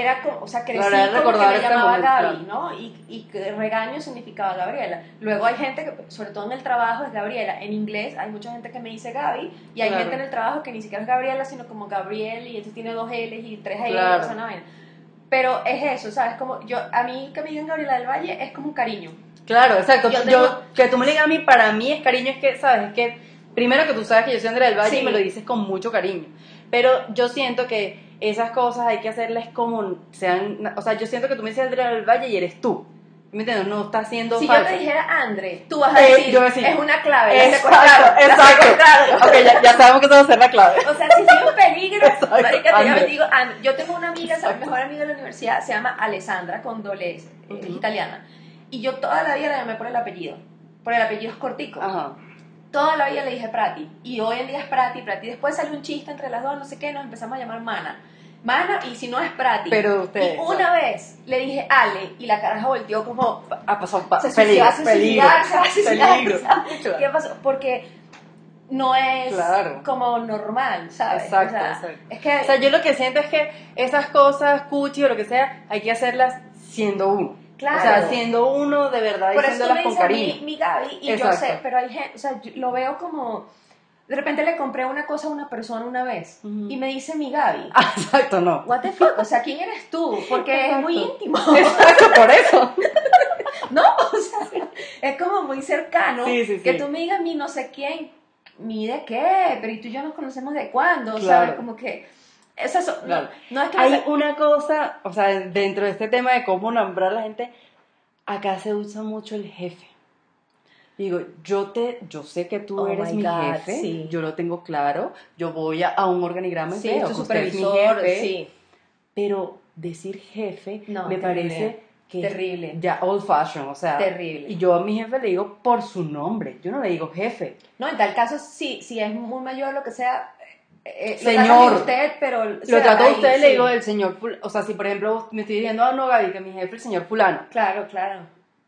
era como, o sea, crecí como que me
este
llamaba
momento,
Gaby, ¿no? Y, y que regaño significaba Gabriela. Luego hay gente que, sobre todo en el trabajo, es Gabriela. En inglés hay mucha gente que me dice Gaby, y hay
Claro.
gente en el trabajo que ni siquiera es Gabriela, sino como Gabriel, y entonces tiene dos L's y tres L's,
Claro.
o sea, vaina. Pero es eso, ¿sabes? Como yo, a mí que me digan Gabriela del Valle es como un cariño.
Claro, exacto.
Yo
Yo,
tengo-
que tú me digas a mí, para mí es cariño, es que, ¿sabes? Es que, primero que tú sabes que yo soy Andrea del Valle
Sí.
y me lo dices con mucho cariño. Pero yo siento que esas cosas hay que hacerlas como sean, o sea, yo siento que tú me dices Andrea del Valle y eres tú. ¿Me entiendes? No está siendo
Si
falso.
yo te dijera Andre, tú vas a
Eh,
decir,
yo decir,
es una clave, la
Exacto,
secuestraron,
exacto.
secuestraron.
Ok, ya, ya sabemos que eso va a ser la clave.
O sea, si soy un peligro,
Exacto,
marica, te
Andre.
llamo y digo. Yo tengo una amiga, mi mejor amiga de la universidad, se llama Alessandra, con doble S, eh, es
Ujú.
italiana. Y yo toda la vida la llamé por el apellido, por el apellido es cortico.
Ajá.
Toda la vida le dije Prati, y hoy en día es Prati, Prati. Después salió un chiste entre las dos, no sé qué, nos empezamos a llamar Mana. Mana, y si no es Prati.
Pero ustedes,
Y una vez le dije Ale, y la caraja volteó como,
Ah, pasó, pa-
se
peligro,
se
peligro,
suicidó, se va a suicidar,
peligro.
¿Qué pasó? Porque no es
Claro.
como normal, ¿sabes?
Exacto,
O sea,
exacto.
Es que
O sea, yo lo que siento es que esas cosas, cuchi o lo que sea, hay que hacerlas siendo uno.
Claro.
O sea, siendo uno de verdad,
tú
diciéndolas con cariño.
mí, mi Gaby, y
Exacto.
yo sé, pero hay gente, o sea, yo lo veo como, de repente le compré una cosa a una persona una vez, y me dice mi Gaby.
Exacto, no.
What the fuck, o sea, ¿quién eres tú? Porque es muy íntimo,
Exacto, por eso.
¿no? O sea, es como muy cercano
Sí, sí,
que
sí.
tú me digas mi no sé quién, mi de qué, pero y tú y yo nos conocemos de cuándo, ¿sabes?
Claro.
Como que, no, no es que
Hay
no sé-
una cosa, o sea, dentro de este tema de cómo nombrar a la gente, acá se usa mucho el jefe. Digo, yo te, yo sé que tú
Oh
eres mi
God,
jefe,
sí.
yo lo tengo claro, yo voy a, a un organigrama y
sí,
veo
tu
es mi
supervisor,
jefe,
sí.
pero decir jefe
No,
me
terrible.
parece que
Terrible.
ya old fashion, o sea,
Terrible.
y yo a mi jefe le digo por su nombre, yo no le digo jefe.
No, en tal caso, sí, si es muy mayor, lo que sea, eh, lo
Señor.
de usted, pero...
Lo
ahí,
usted,
sí.
le digo el señor, o sea, si por ejemplo me estoy diciendo, ah, no, Gaby, que mi jefe es el señor fulano,
Claro, claro.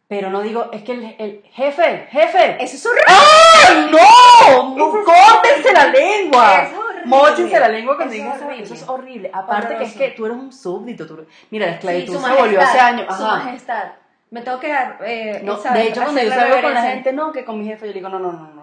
pero no digo, es que el, el jefe, jefe,
Eso es horrible.
¡Ay, no! no
Eso
¡Córtense la lengua!
Es horrible.
Móchense la lengua cuando
Eso
digan
es
eso, eso es horrible. Aparte que es que tú eres un súbdito. tú- Mira, la
Sí,
esclavitud
su
se volvió hace años.
Su
Ajá.
majestad. Me tengo que dar... Eh,
No,
¿sabes?
de hecho, cuando yo salgo con la gente, no, que con mi jefe, yo le digo, no, no, no, no.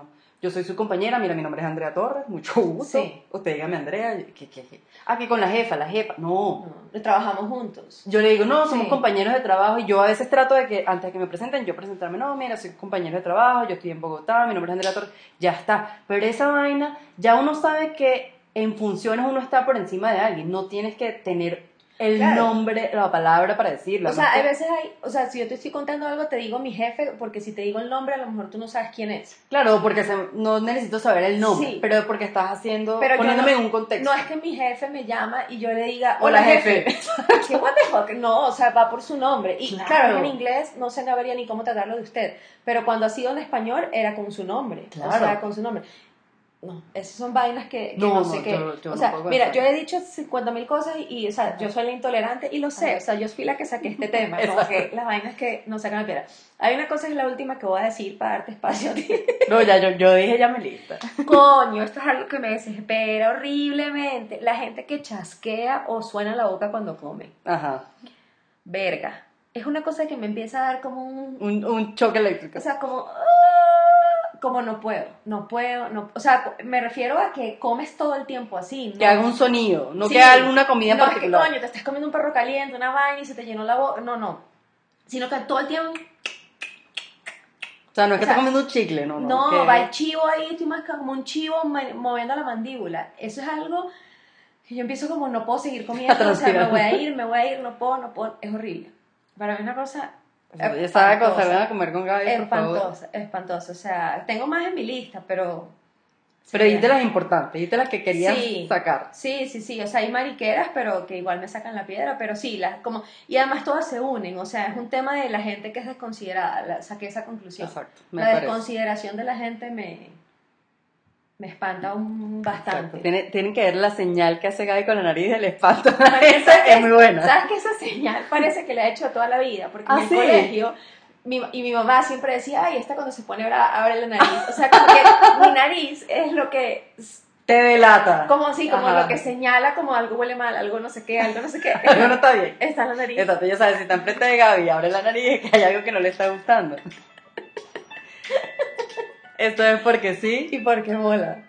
Yo soy su compañera, mira, mi nombre es Andrea Torres, mucho gusto.
Sí.
Usted dígame Andrea. ¿qué, qué, qué? Ah, que con la jefa, la jefa. No.
No, trabajamos juntos.
Yo le digo, no, somos
Sí.
compañeros de trabajo y yo a veces trato de que antes de que me presenten, yo presentarme, no, mira, soy compañero de trabajo, yo estoy en Bogotá, mi nombre es Andrea Torres, ya está. Pero esa vaina, ya uno sabe que en funciones uno está por encima de alguien, no tienes que tener el
Claro.
nombre, la palabra para decirlo.
O sea,
¿no?
hay veces hay, o sea, si yo te estoy contando algo, te digo mi jefe, porque si te digo el nombre, a lo mejor tú no sabes quién es.
Claro, porque se- no necesito saber el nombre,
Sí.
pero porque estás haciendo,
Pero
poniéndome
no-
en un contexto.
No es que mi jefe me llama y yo le diga,
Hola,
hola jefe.
jefe.
¿Qué what the fuck? No, o sea, va por su nombre. Y
Claro.
claro, en inglés no se sabría ni cómo tratarlo de usted. Pero cuando ha sido en español era con su nombre. O
Claro.
sea, con su nombre. No, esas son vainas que, que
No,
no,
no,
sé qué.
yo- yo
o sea,
puedo
mira, yo he dicho 50 mil cosas y, o sea, yo soy la intolerante y lo sé. O sea, yo fui la que saqué este tema. Como que las vainas que no sacan la piedra. Hay una cosa, es la última que voy a decir para darte espacio a ti.
No, ya, yo, yo dije ya me lista.
Coño, esto es algo que me desespera horriblemente. La gente que chasquea o suena la boca cuando come.
Ajá.
Verga. Es una cosa que me empieza a dar como un...
Un, un choque eléctrico.
O sea, como... como no puedo, no puedo, no... O sea, me refiero a que comes todo el tiempo así. ¿no?
que haga un sonido, no
Sí.
que haga alguna comida en
no es que,
particular.
coño, te estás comiendo un perro caliente, una vaina y se te llenó la boca. No, no. Sino que todo el tiempo...
O sea, no es que
O sea,
estás comiendo un chicle, no, no.
No,
que-
va el chivo ahí, estoy más como un chivo moviendo la mandíbula. Eso es algo que yo empiezo como, no puedo seguir comiendo, o sea, me voy a ir, me voy a ir, no puedo, no puedo. Es horrible. Para mí es una cosa
Con
espantosa.
salgan a comer con Gaby,
espantosa, espantosa. O sea, tengo más en mi lista, pero...
Pero
sí,
dijiste las importantes, dijiste las que querías
Sí.
sacar.
Sí, sí, sí, o sea, hay mariqueras, pero que igual me sacan la piedra, pero sí, las como y además todas se unen, o sea, es un tema de la gente que es desconsiderada, la- saqué esa conclusión.
Exacto, me
la
parece.
desconsideración de la gente me me espanta un bastante.
Tiene- tienen que ver la señal que hace Gaby con la nariz del espanto. Esa es muy buena.
¿Sabes que esa señal parece que la he hecho toda la vida? Porque
¿Ah,
en el
sí?
colegio mi, y mi mamá siempre decía, ay, esta cuando se pone brava abre la nariz. O sea, como que mi nariz es lo que
Te delata.
como así, como
Ajá.
lo que señala como algo huele mal, algo no sé qué, algo no sé qué.
Algo no está bien.
Está en la nariz.
Exacto, ya sabes, si está enfrente de Gaby y abre la nariz, es que hay algo que no le está gustando. Esto es porque sí.
¿Y por qué mola?